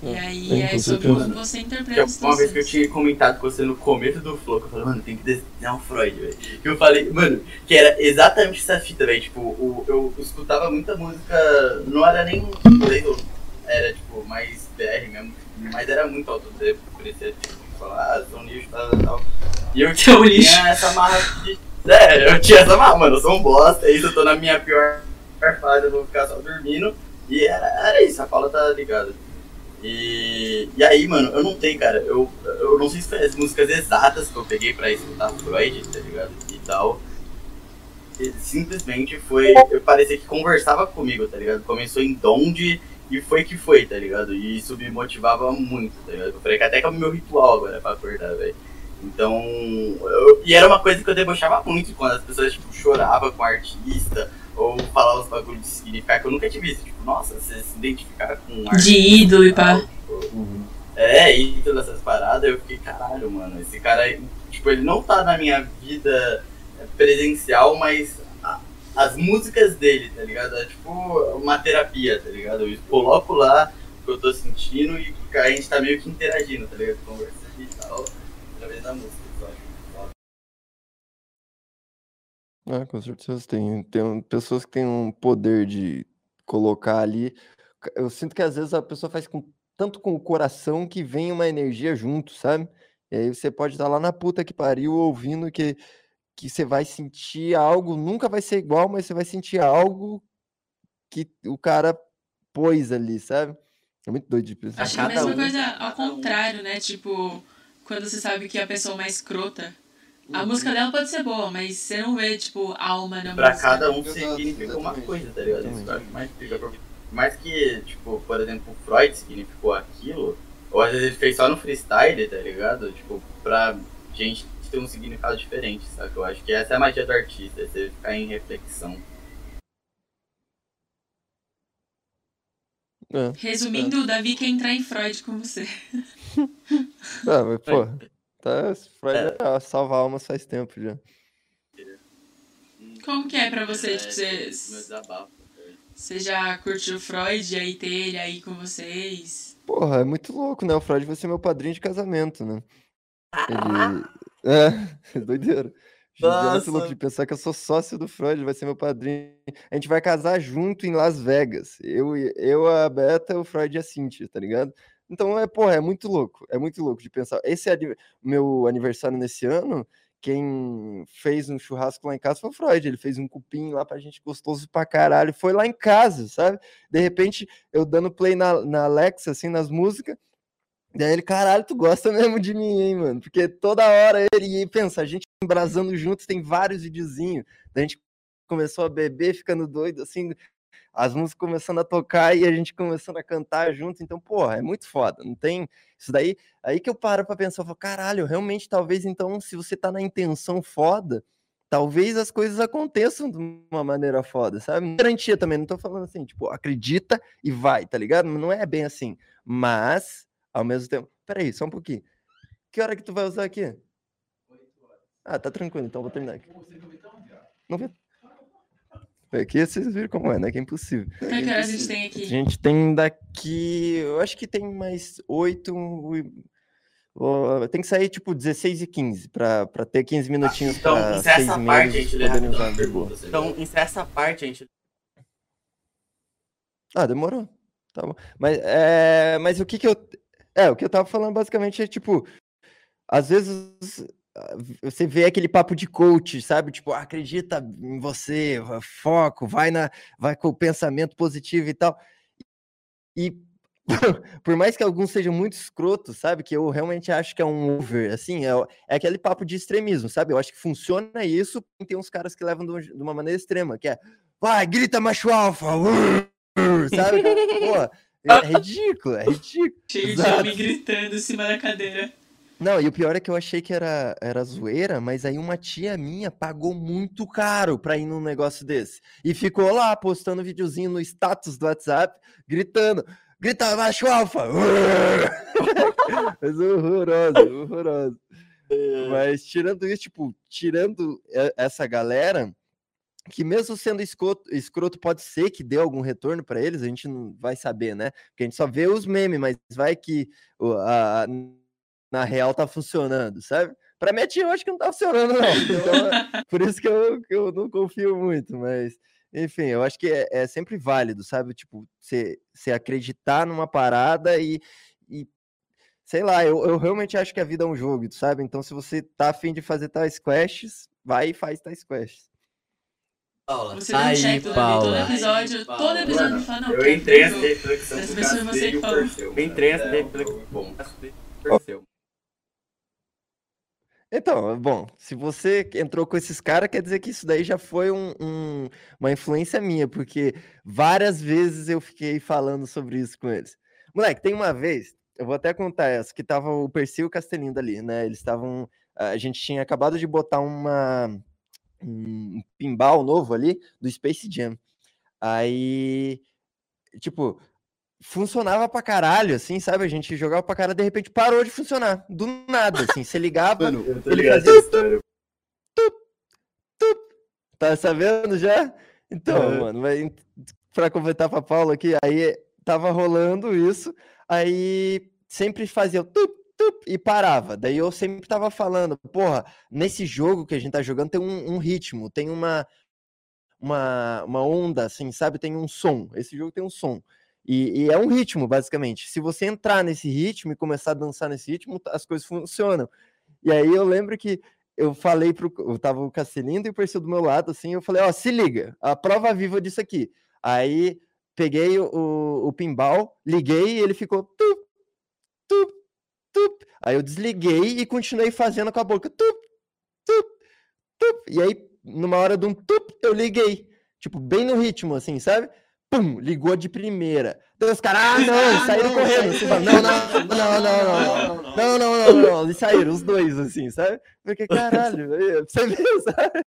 E aí é com sobre como você interpreta as Uma vez que eu tinha comentado com você no começo do Flow, eu falei, mano, tem que desenhar um Freud, velho. Eu falei, mano, que era exatamente essa fita, velho. Tipo, o, eu escutava muita música, não era nem inglês, era tipo mais BR mesmo, mas era muito autodepreciativo. Tipo, falar, ah, sou um lixo, tal, tal, tal. E eu Que é um lixo. tinha essa marra de. É, eu tinha essa marra, mano, eu sou um bosta, é isso, eu tô na minha pior fase, eu vou ficar só dormindo. E era, era isso, a Paula tá ligada. E, e aí, mano, eu não tenho, cara, eu, eu não sei se foi as músicas exatas que eu peguei pra escutar Freud, tá ligado? E tal. E simplesmente foi. Eu parecia que conversava comigo, tá ligado? Começou em Donde e foi que foi, tá ligado? E isso me motivava muito, tá ligado? Eu falei que até que é o meu ritual agora pra acordar, velho. Então. Eu, e era uma coisa que eu debochava muito quando as pessoas, tipo, choravam com o artista ou falar os bagulhos de significar que eu nunca tive isso. Tipo, nossa, você se identificar com um artista. De ídolo e pá. Uhum. É, e todas essas paradas, eu fiquei, caralho, mano, esse cara, tipo, ele não tá na minha vida presencial, mas a, as músicas dele, tá ligado? É tipo uma terapia, tá ligado? Eu coloco lá o que eu tô sentindo e a gente tá meio que interagindo, tá ligado? Conversando e tal, através da música. Ah, com certeza tem. Tem pessoas que têm um poder de colocar ali. Eu sinto que às vezes a pessoa faz com, tanto com o coração que vem uma energia junto, sabe? E aí você pode estar lá na puta que pariu ouvindo que, que você vai sentir algo, nunca vai ser igual, mas você vai sentir algo que o cara pôs ali, sabe? É muito doido de pensar. Acho que é a mesma coisa ao contrário, né? Tipo, quando você sabe que a pessoa mais escrota a música dela pode ser boa, mas você não vê, tipo, alma na pra música. Pra cada um significa uma coisa, tá ligado? Isso eu acho mais fica pra- Mais que, tipo, por exemplo, o Freud significou aquilo, ou às vezes ele fez só no freestyle, tá ligado? Tipo, pra gente ter um significado diferente, sabe? Eu acho que essa é a magia do artista, é você ficar em reflexão. É. Resumindo, o Davi quer entrar em Freud com você. Ah, mas, pô, tá, Freud já salva almas faz tempo já. Como que é pra você? É, tipo, meu você, desabafo. você já curtiu Freud e aí ter ele aí com vocês? Porra, é muito louco, né? O Freud vai ser meu padrinho de casamento, né? Ele. É, doideira. É muito louco Nossa. de pensar que eu sou sócio do Freud, ele vai ser meu padrinho. A gente vai casar junto em Las Vegas. Eu, eu a Beta, o Freud e a Cintia, tá ligado? Então, é, porra, é muito louco. É muito louco de pensar. Esse é meu aniversário nesse ano. Quem fez um churrasco lá em casa foi o Freud. Ele fez um cupim lá pra gente gostoso pra caralho. Foi lá em casa, sabe? De repente, eu dando play na, na Alexa, assim, nas músicas. Daí ele, caralho, tu gosta mesmo de mim, hein, mano? Porque toda hora ele pensa, a gente embrasando juntos, tem vários videozinhos. A gente começou a beber, ficando doido, assim, as músicas começando a tocar e a gente começando a cantar junto. Então, porra, é muito foda. Não tem. Isso daí, aí que eu paro pra pensar, eu falo, caralho, realmente, talvez então, se você tá na intenção foda, talvez as coisas aconteçam de uma maneira foda, sabe? Garantia também, não tô falando assim, tipo, acredita e vai, tá ligado? Não é bem assim. Mas, ao mesmo tempo. Peraí, só um pouquinho. Que hora que tu vai usar aqui? Ah, tá tranquilo, então vou terminar aqui. Não vê? Aqui vocês viram como é, né? Que é impossível. Quanto que horas a gente tem A aqui? gente tem daqui. Eu acho que tem mais oito. Tem que sair tipo 16 e 15 pra, pra ter 15 minutinhos Então, pra encerra seis essa parte, a gente lê rapidão perguntas. Então, encerra essa parte, a gente. Ah, demorou. Tá bom. Mas, é, mas o que que eu. É, o que eu tava falando basicamente é tipo. Às vezes ah, você vê aquele papo de coach, sabe? Tipo, acredita em você, foco, vai na, vai com o pensamento positivo e tal. E por mais que alguns sejam muito escrotos, sabe? Que eu realmente acho que é um over, assim, é, é aquele papo de extremismo, sabe? Eu acho que funciona isso, e tem uns caras que levam de um- de uma maneira extrema, que é, vai, grita macho alfa, urr", sabe? Pô, é ridículo, é ridículo. Cheio de homem gritando em cima da cadeira. Não, e o pior é que eu achei que era, era zoeira, mas aí uma tia minha pagou muito caro pra ir num negócio desse. E ficou lá postando videozinho no status do WhatsApp, gritando: grita macho alfa! Mas horroroso, horroroso. Mas tirando isso, tipo, tirando essa galera, que mesmo sendo escroto, escroto pode ser que dê algum retorno pra eles, a gente não vai saber, né? Porque a gente só vê os memes, mas vai que o- a- na real tá funcionando, sabe? Pra minha tia eu acho que não tá funcionando, não. Então, é por isso que eu, que eu não confio muito, mas enfim, eu acho que é, é sempre válido, sabe? Tipo, você você acreditar numa parada e, e sei lá, eu, eu realmente acho que a vida é um jogo, sabe? Então, se você tá afim de fazer tais quests, vai e faz tais quests. Paula. Você um aí, todo, todo Paula. episódio, todo episódio me fala, não, Eu entrei jogo. reflexão causa foi você que falou. Eu entrei mano. É reflexão. bom. Perseu. Então, bom, se você entrou com esses caras, quer dizer que isso daí já foi um- um- uma influência minha, porque várias vezes eu fiquei falando sobre isso com eles. Moleque, tem uma vez, eu vou até contar essa, que tava o Percy e o Castelindo ali, né? Eles estavam. A gente tinha acabado de botar uma, um pinball novo ali do Space Jam. Aí, tipo, funcionava pra caralho, assim, sabe? A gente jogava pra caralho, de repente parou de funcionar. Do nada, assim. Você ligava, Mano, Ele fazia-. Tá sabendo já? Então, Aham. mano, vai, pra completar pra Paula aqui, aí tava rolando isso, aí sempre fazia o tup, tup, e parava. Daí eu sempre tava falando, porra, nesse jogo que a gente tá jogando tem um, um ritmo, tem uma, uma, uma onda, assim, sabe? Tem um som. Esse jogo tem um som. E, e é um ritmo, basicamente. Se você entrar nesse ritmo e começar a dançar nesse ritmo, as coisas funcionam. E aí eu lembro que eu falei pro. Eu tava o Castelindo e o Perseu do meu lado, assim, eu falei, ó, se liga, a prova viva disso aqui. Aí peguei o, o pinball, liguei e ele ficou tup, tup, tup. Aí eu desliguei e continuei fazendo com a boca tup, tup, tup. E aí, numa hora de um tup, eu liguei. Tipo, bem no ritmo, assim, sabe? Pum, ligou de primeira. Daí os caras, ah, não, saíram correndo. Assim, não, não, não, não, não, não. Não, não, não, não. Eles saíram, os dois, assim, sabe? Porque, caralho, você vê, sabe?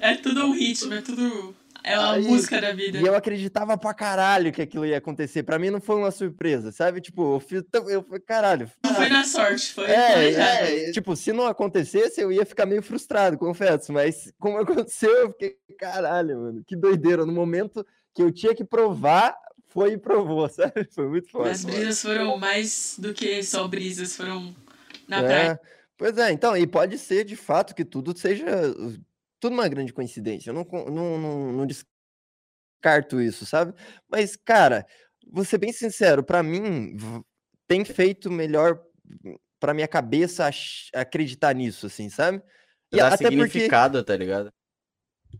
É tudo um ritmo, é tudo. É uma Aí- música da vida. E eu acreditava pra caralho que aquilo ia acontecer. Pra mim não foi uma surpresa, sabe? Tipo, eu fiz. Eu falei, caralho. Não foi na sorte, foi. É, planejado. é, tipo, se não acontecesse, eu ia ficar meio frustrado, confesso. Mas como aconteceu, eu fiquei, caralho, mano, que doideira. No momento que eu tinha que provar, foi e provou, sabe? Foi muito foda. As brisas foram mais do que só brisas, foram na É, praia. Pois é, então, e pode ser de fato que tudo seja tudo uma grande coincidência. Eu não, não, não, não descarto isso, sabe? Mas, cara, vou ser bem sincero, pra mim tem feito melhor pra minha cabeça acreditar nisso, assim, sabe? E Dá até porque significado, tá ligado?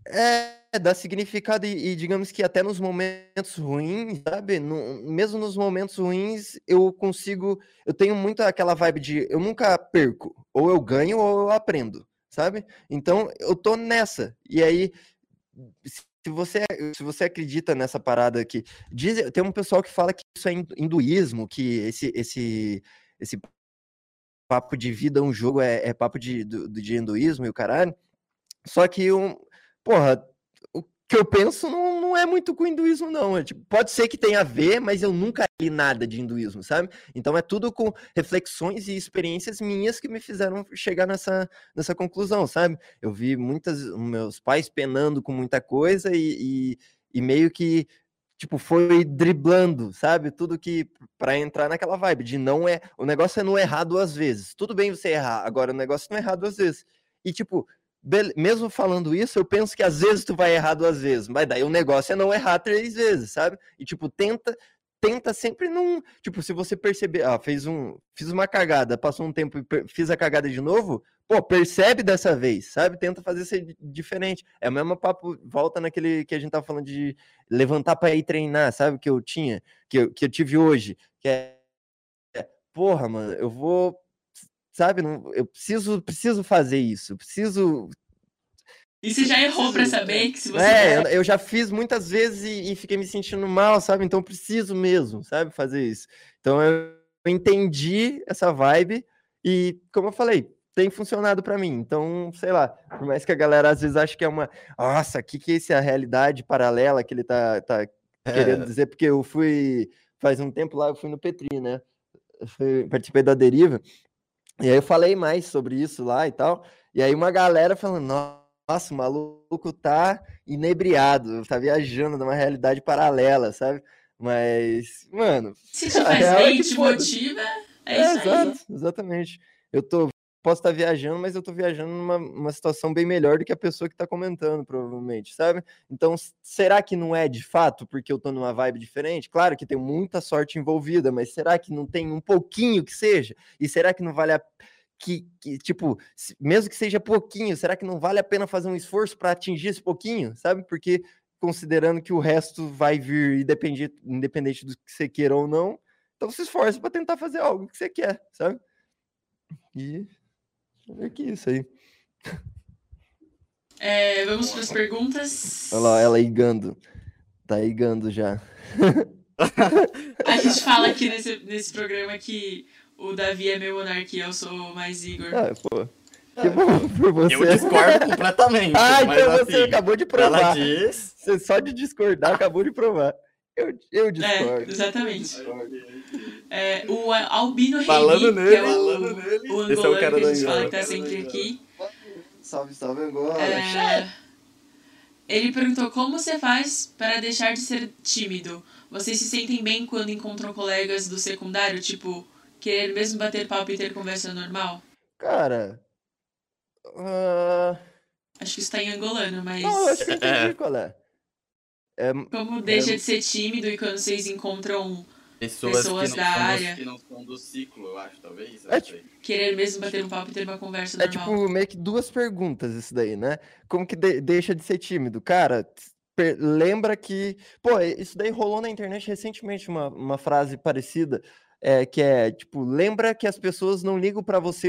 é, dá significado e, e digamos que até nos momentos ruins, sabe? No- mesmo nos momentos ruins, eu consigo. Eu tenho muito aquela vibe de eu nunca perco. Ou eu ganho ou eu aprendo, sabe? Então eu tô nessa. E aí, se você, se você acredita nessa parada aqui, diz, tem um pessoal que fala que isso é hin- hinduísmo, que esse, esse, esse papo de vida, um jogo é, é papo de, do- de hinduísmo e o caralho. Só que um, porra, o que eu penso não, não é muito com hinduísmo, não. É, tipo, pode ser que tenha a ver, mas eu nunca li nada de hinduísmo, sabe? Então é tudo com reflexões e experiências minhas que me fizeram chegar nessa, nessa conclusão, sabe? Eu vi muitas meus pais penando com muita coisa e, e, e meio que tipo foi driblando, sabe? Tudo que para entrar naquela vibe de não é, o negócio é não errar duas vezes. Tudo bem você errar, agora o negócio não é errar duas vezes. E tipo, mesmo falando isso, eu penso que às vezes tu vai errar duas vezes, mas daí o negócio é não errar três vezes, sabe? E tipo, tenta tenta sempre não, tipo, se você perceber, ah, fez um, fiz uma cagada, passou um tempo e fiz a cagada de novo, pô, percebe dessa vez, sabe? Tenta fazer ser di- diferente. É o mesmo papo, volta naquele que a gente tava falando de levantar para ir treinar, sabe? Que eu tinha, que eu, que eu tive hoje, que é, porra, mano, eu vou, sabe? Não, eu preciso, preciso fazer isso, preciso E você já errou pra saber que se você. é, eu, eu já fiz muitas vezes e, e fiquei me sentindo mal, sabe? Então eu preciso mesmo, sabe, fazer isso. Então eu entendi essa vibe e, como eu falei, tem funcionado pra mim. Então, sei lá, por mais que a galera às vezes ache que é uma, nossa, o que que é essa realidade paralela que ele tá, tá querendo dizer? Porque eu fui, faz um tempo lá, eu fui no Petri, né? Eu fui- participei da deriva. E aí eu falei mais sobre isso lá e tal. E aí uma galera falando, nossa, o maluco tá inebriado, tá viajando numa realidade paralela, sabe? Mas, mano, Se A faz é foda. motiva, é, é, isso aí. exato, exatamente. Eu tô, posso estar viajando, mas eu tô viajando numa uma situação bem melhor do que a pessoa que tá comentando, provavelmente, sabe? Então, será que não é de fato porque eu tô numa vibe diferente? Claro que tem muita sorte envolvida, mas será que não tem um pouquinho que seja? E será que não vale a que, que, tipo, mesmo que seja pouquinho, será que não vale a pena fazer um esforço para atingir esse pouquinho, sabe? Porque considerando que o resto vai vir independente, independente do que você queira ou não, então se esforce para tentar fazer algo que você quer, sabe? E é que isso aí. É, vamos para as perguntas. Olha lá, ela igando. Tá igando já. A gente fala aqui nesse, nesse programa que o Davi é meu monarquia, eu sou mais Igor. Ah, pô. Que bom por você. Eu discordo completamente. Ah, então você assim, acabou de ela provar. diz. Você só de discordar acabou de provar. Eu, eu É, discordo. exatamente. É, o Albino Falando Remy, que é nele, o, falando nele. o Esse é o angolano cara que a gente fala que tá sempre aqui. Salve, salve, Angola. É, ele perguntou como você faz para deixar de ser tímido. Vocês se sentem bem quando encontram colegas do secundário, tipo, querer mesmo bater papo e ter conversa normal? Cara. ah, Acho que isso tá em angolano, mas Não, eu acho que eu entendi qual é. É, como deixa de ser tímido e quando vocês encontram Pessoas, Pessoas que da dos- área. Que não são do ciclo, eu acho, talvez. eu É tipo- querer mesmo bater um papo e ter uma conversa é normal. tipo meio que duas perguntas isso daí, né? Como que de- deixa de ser tímido? Cara, lembra que. Pô, isso daí rolou na internet recentemente, uma, uma frase parecida, é, que é tipo, lembra que as pessoas não ligam pra você.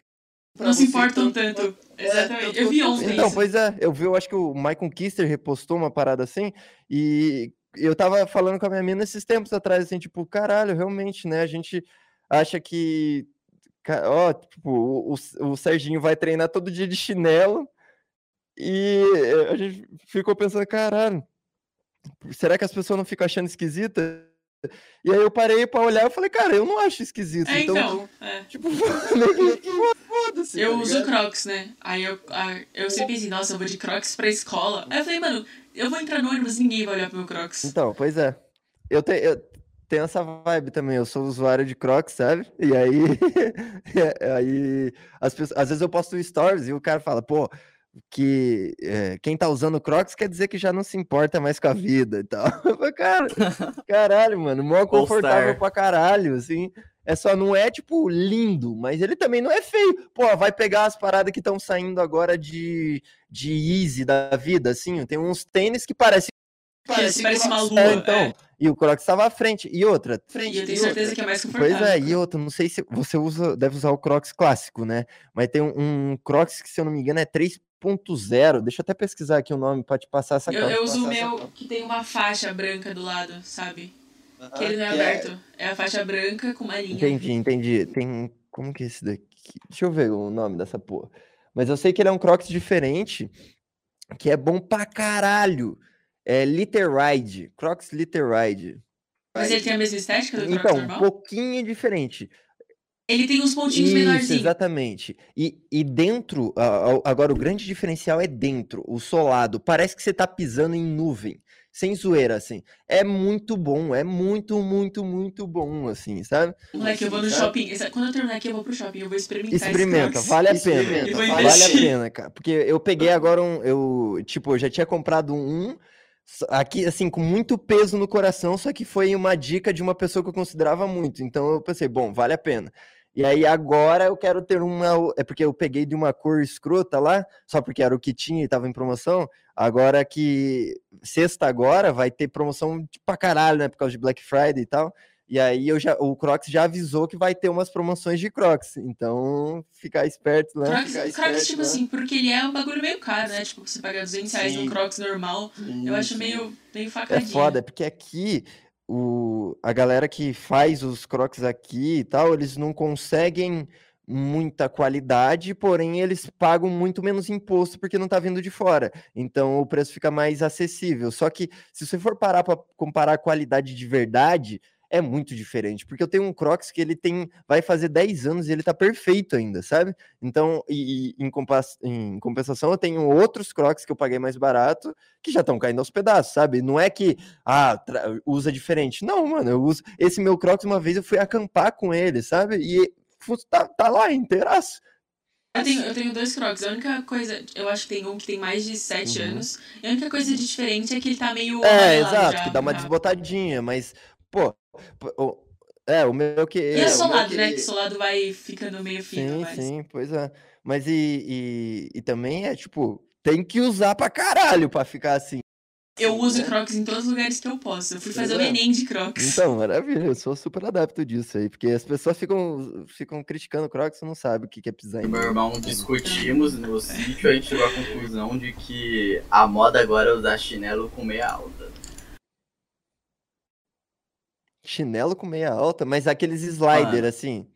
Não se importam tanto tanto. Exatamente. Eu vi ontem Então, isso. pois é, eu vi, eu acho que o Michael Kister repostou uma parada assim, e eu tava falando com a minha mina esses tempos atrás, assim, tipo, caralho, realmente, né? A gente acha que. Ó, tipo, o, o, o Serginho vai treinar todo dia de chinelo, e a gente ficou pensando, caralho, será que as pessoas não ficam achando esquisita? E aí eu parei pra olhar e falei, cara, eu não acho esquisito. É, então, então. é. tipo, foda-se. Eu tá uso? Crocs, né? Aí eu, eu sempre pensei, nossa, eu vou de Crocs pra escola. Aí eu falei, mano, eu vou entrar no ônibus, ninguém vai olhar pro meu Crocs. Então, pois é. Eu, te, eu tenho essa vibe também. Eu sou usuário de Crocs, sabe? E aí, aí as pessoas, às vezes eu posto stories e o cara fala, pô, que é, quem tá usando Crocs quer dizer que já não se importa mais com a vida e tal. Eu falei, cara, caralho, mano, mó confortável pra caralho, assim. É só, não é, tipo, lindo, mas ele também não é feio. Pô, vai pegar as paradas que estão saindo agora de, de Easy da vida, assim. Tem uns tênis que parecem Parece, parece uma lua. é, então. é. E o Crocs estava à frente. E outra. E eu tenho certeza que é mais confortável. Pois é, e outra, não sei se você usa, deve usar o Crocs clássico, né? Mas tem um, um Crocs que, se eu não me engano, é 3.0. Deixa eu até pesquisar aqui o nome para te passar essa Eu, eu uso o essa meu que tem uma faixa branca do lado, sabe? Que ele não é é- aberto. É a faixa branca com uma linha. Entendi, entendi. Tem. Como que é esse daqui? Deixa eu ver o nome dessa porra. Mas eu sei que ele é um Crocs diferente, que é bom pra caralho. É Literide. Crocs Literide. Mas ele tem a mesma estética do Crocs Então, um normal? pouquinho diferente. Ele tem uns pontinhos Isso, menorzinhos. exatamente. E, e dentro, agora o grande diferencial é dentro, o solado. Parece que você tá pisando em nuvem, sem zoeira, assim. É muito bom, é muito, muito, muito bom, assim, sabe? Moleque, eu vou no shopping. Essa- Quando eu terminar aqui, eu vou pro shopping. Eu vou experimentar esse Experimenta, vale a pena. Vale a pena, cara. Porque eu peguei agora um, eu, tipo, eu já tinha comprado um aqui, assim, com muito peso no coração, só que foi uma dica de uma pessoa que eu considerava muito. Então eu pensei, bom, vale a pena. E aí agora eu quero ter uma, é porque eu peguei de uma cor escrota lá, só porque era o que tinha e tava em promoção. Agora que sexta agora vai ter promoção de pra caralho, né, por causa de Black Friday e tal. E aí eu já, o Crocs já avisou que vai ter umas promoções de Crocs. Então, ficar esperto lá. Crocs, Crocs, tipo lá. assim, porque ele é um bagulho meio caro, né? Tipo, você pagar 200 reais Sim. num Crocs normal, eu acho meio, meio É facadinho. foda, porque aqui o, a galera que faz os crocs aqui e tal, eles não conseguem muita qualidade, porém eles pagam muito menos imposto porque não tá vindo de fora. Então o preço fica mais acessível. Só que se você for parar para comparar a qualidade de verdade, é muito diferente, porque eu tenho um Crocs que ele tem, vai fazer 10 anos e ele tá perfeito ainda, sabe? Então, e, e em, compas- em compensação, eu tenho outros Crocs que eu paguei mais barato, que já estão caindo aos pedaços, sabe? Não é que, ah, usa diferente. Não, mano, eu uso. Esse meu Crocs, uma vez eu fui acampar com ele, sabe? E tá, tá lá inteiraço. Eu tenho, eu tenho dois Crocs. A única coisa, eu acho que tem um que tem mais de 7 Uhum. anos. E a única coisa de diferente é que ele tá meio. É, exato, já, que dá uma já. desbotadinha, mas, pô, o- É, o meu que. E é, é o solado, meu né? Que solado vai ficando meio fino, Sim, mas... sim, pois é. Mas e, e, e também é tipo, tem que usar pra caralho pra ficar assim. Eu uso né? Crocs em todos os lugares que eu posso. Eu fui Pois fazer o é. Enem de Crocs. Então, maravilha, eu sou super adepto disso aí, porque as pessoas ficam, ficam criticando o Crocs e não sabem o que que é pisar em Meu irmão discutimos no sítio, a gente chegou à conclusão de que a moda agora é usar chinelo com meia alta. Chinelo com meia alta, mas aqueles slider Mano. assim.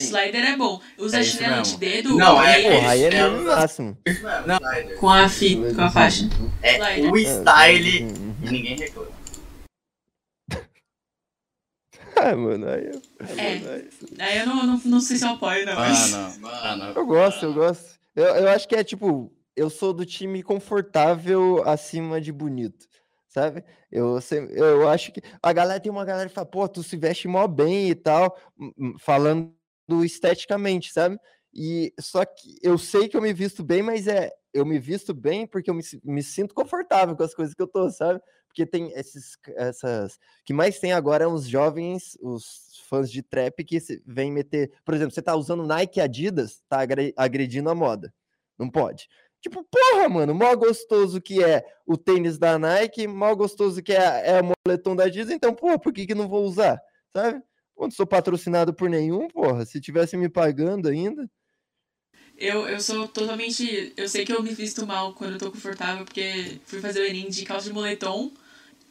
Slider é bom. Usa É chinelo mesmo. de dedo. Não, é, aí- Porra, aí é da- máximo. Não. Com a, fi, com a faixa. É Slider. o style Uhum. e ninguém reclama. Ah, mano, aí eu, É. aí- eu não, não, não sei se eu apoio, não. mas- Mano, mano. eu gosto, eu gosto. Eu, eu acho que é tipo, eu sou do time confortável acima de bonito, sabe? Eu, eu acho que a galera tem uma galera que fala, pô, tu se veste mó bem e tal, falando esteticamente, sabe? E só que eu sei que eu me visto bem, mas é eu me visto bem porque eu me, me sinto confortável com as coisas que eu tô, sabe? Porque tem esses essas que mais tem agora é os jovens, os fãs de trap que vêm meter, por exemplo, você tá usando Nike Adidas, tá agre- agredindo a moda. Não pode. Tipo, porra, mano, mó gostoso que é o tênis da Nike, mó gostoso que é, é o moletom da Adidas, então, porra, por que que não vou usar? Sabe? Eu Não sou patrocinado por nenhum, porra. Se tivesse me pagando ainda. Eu, eu sou totalmente. Eu sei que eu me visto mal quando eu tô confortável, porque fui fazer o Enem de calça de moletom,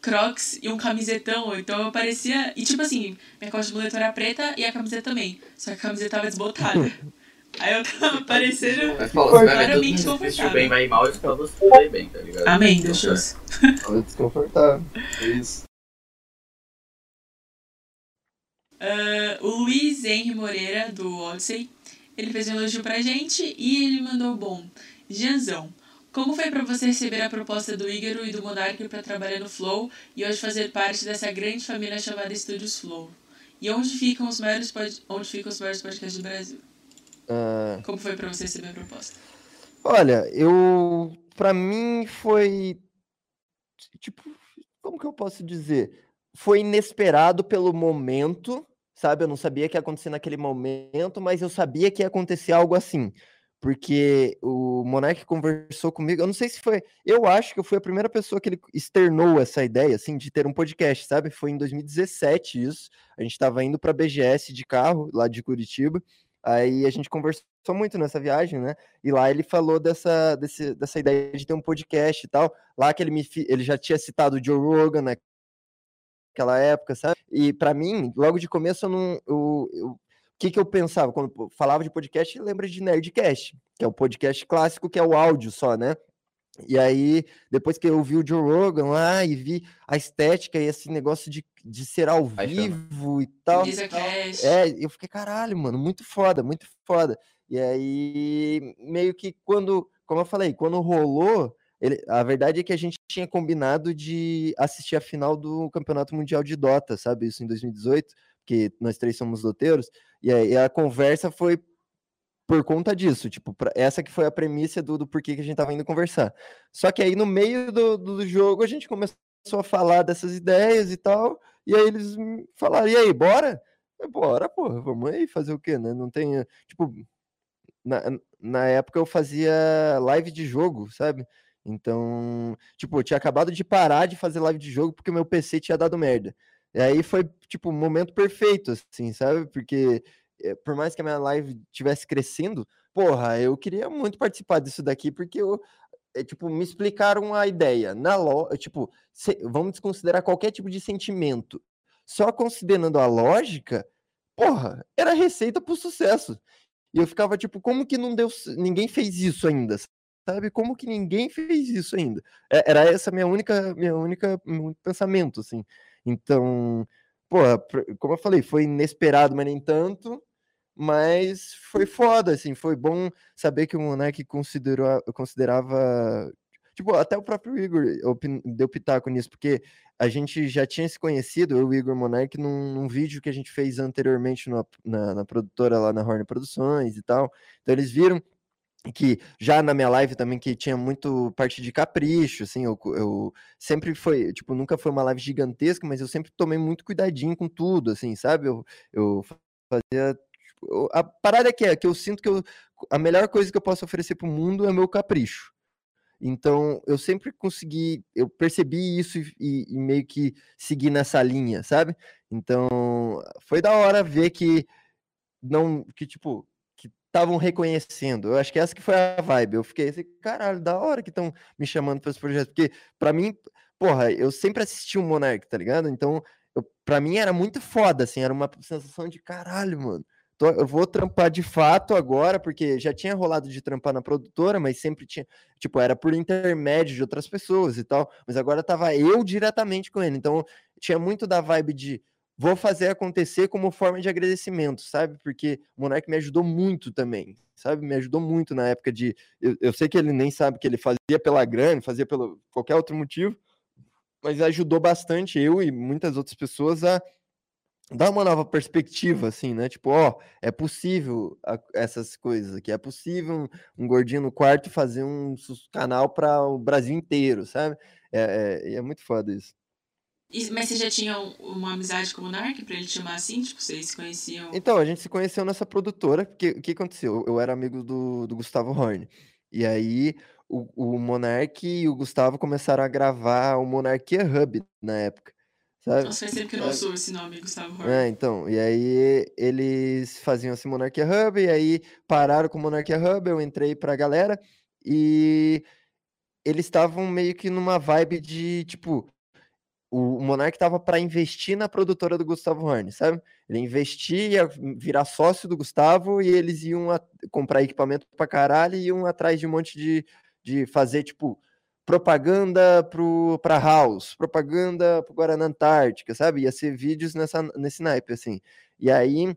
crocs e um camisetão. Então eu parecia. E tipo assim, minha calça de moletom era preta e a camiseta também. Só que a camiseta tava desbotada. Aí eu tava parecendo. Mas fala, você vai ver todo Claramente mundo se vestiu confortável. bem, vai mal, isso pra você vai bem, tá ligado? Amém, Deus. Deus. Tava desconfortável. Isso. Ah, o Luiz Henry Moreira, do Odyssey, ele fez um elogio pra gente e ele mandou bom. Janzão, como foi pra você receber a proposta do Ígaro e do Monark pra trabalhar no Flow e hoje fazer parte dessa grande família chamada Estúdios Flow? E onde ficam os maiores, pod... onde ficam os maiores podcasts do Brasil? Ah, Como foi pra você receber a proposta? olha, eu. Pra mim foi. Tipo, como que eu posso dizer? Foi inesperado pelo momento, sabe? Eu não sabia que ia acontecer naquele momento, mas eu sabia que ia acontecer algo assim. Porque o Monark conversou comigo, eu não sei se foi. Eu acho que eu fui a primeira pessoa que ele externou essa ideia, assim, de ter um podcast, sabe? Foi em 2017 isso. A gente estava indo para BGS de carro, lá de Curitiba. Aí a gente conversou muito nessa viagem, né? E lá ele falou dessa, desse, dessa ideia de ter um podcast e tal. Lá que ele, me, ele já tinha citado o Joe Rogan naquela época, sabe? E para mim, logo de começo, eu não. Eu, eu- o que, que eu pensava? Quando falava de podcast, lembra de Nerdcast, que é o podcast clássico, que é o áudio só, né? E aí, depois que eu vi o Joe Rogan lá e vi a estética e esse negócio de, de ser ao Vai chamar. vivo e tal. É, eu fiquei, caralho, mano, muito foda, muito foda. E aí, meio que quando, como eu falei, quando rolou, ele, a verdade é que a gente tinha combinado de assistir a final do Campeonato Mundial de Dota, sabe? Isso em 2018, porque nós três somos doteiros. E aí a conversa foi por conta disso, tipo, essa que foi a premissa do, do porquê que a gente tava indo conversar. Só que aí no meio do, do jogo a gente começou a falar dessas ideias e tal, e aí eles falaram, e aí, bora? Eu, bora, porra, vamos aí fazer o quê, né? Não tem, tipo, na, na época eu fazia live de jogo, sabe? Então, tipo, eu tinha acabado de parar de fazer live de jogo porque meu PC tinha dado merda. E aí foi, tipo, o momento perfeito, assim, sabe? Porque por mais que a minha live tivesse crescendo, porra, eu queria muito participar disso daqui, porque eu, é, tipo, me explicaram a ideia. Na lo... tipo, se- vamos desconsiderar qualquer tipo de sentimento. Só considerando a lógica, porra, era receita pro sucesso. E eu ficava tipo, como que não deu, ninguém fez isso ainda? Sabe? Como que ninguém fez isso ainda? É- Era essa minha única, minha única, meu único pensamento, assim. Então, porra, como eu falei, foi inesperado, mas nem tanto. Mas foi foda, assim, foi bom saber que o Monark considerou, considerava. Tipo, até o próprio Igor deu pitaco nisso, porque a gente já tinha se conhecido, eu e o Igor Monark, num, num vídeo que a gente fez anteriormente no- na, na produtora lá na Horn Produções e tal. Então eles viram. Que já na minha live também, que tinha muito parte de capricho, assim, eu, eu sempre foi, tipo, nunca foi uma live gigantesca, mas eu sempre tomei muito cuidadinho com tudo, assim, sabe? Eu, eu fazia. Tipo, a parada que é, que eu sinto que eu, a melhor coisa que eu posso oferecer pro mundo é meu capricho. Então, eu sempre consegui, eu percebi isso e, e, meio que segui nessa linha, sabe? Então, foi da hora ver que não, que tipo, estavam reconhecendo. Eu acho que essa que foi a vibe. Eu fiquei assim, caralho, da hora que estão me chamando para esse projeto, porque para mim, porra, eu sempre assisti o um Monark, tá ligado? Então, para mim era muito foda, assim, era uma sensação de caralho, mano tô, eu vou trampar de fato agora, porque já tinha rolado de trampar na produtora, mas sempre tinha, tipo, era por intermédio de outras pessoas e tal, mas agora tava eu diretamente com ele, então tinha muito da vibe de vou fazer acontecer como forma de agradecimento, sabe? Porque o Monark me ajudou muito também, sabe? Me ajudou muito na época de. Eu, eu sei que ele nem sabe que ele fazia pela grana, fazia pelo qualquer outro motivo, mas ajudou bastante eu e muitas outras pessoas a dá uma nova perspectiva, assim, né? Tipo, ó, é possível a, essas coisas aqui, é possível um, um, gordinho no quarto fazer um canal para o Brasil inteiro, sabe? É, é, é muito foda isso. E, mas você já tinha uma amizade com o Monark pra ele te chamar assim? Tipo, vocês se conheciam? Então, a gente se conheceu nessa produtora, porque o que aconteceu? Eu era amigo do, do Gustavo Horn. E aí o, o Monark e o Gustavo começaram a gravar o Monarquia Hub na época. Sabe? Nossa, faz tempo que eu não sou esse nome, Gustavo Horn. É, então, e aí eles faziam esse Monarquia Hub, e aí pararam com o Monarquia Hub, eu entrei pra galera, e eles estavam meio que numa vibe de, tipo, o Monark tava para investir na produtora do Gustavo Horn, sabe? Ele investia, virar sócio do Gustavo e eles iam comprar equipamento pra caralho e iam atrás de um monte de, de fazer, tipo, propaganda para House, propaganda para Guarana Antártica, sabe? Ia ser vídeos nessa, nesse naipe, assim. E aí,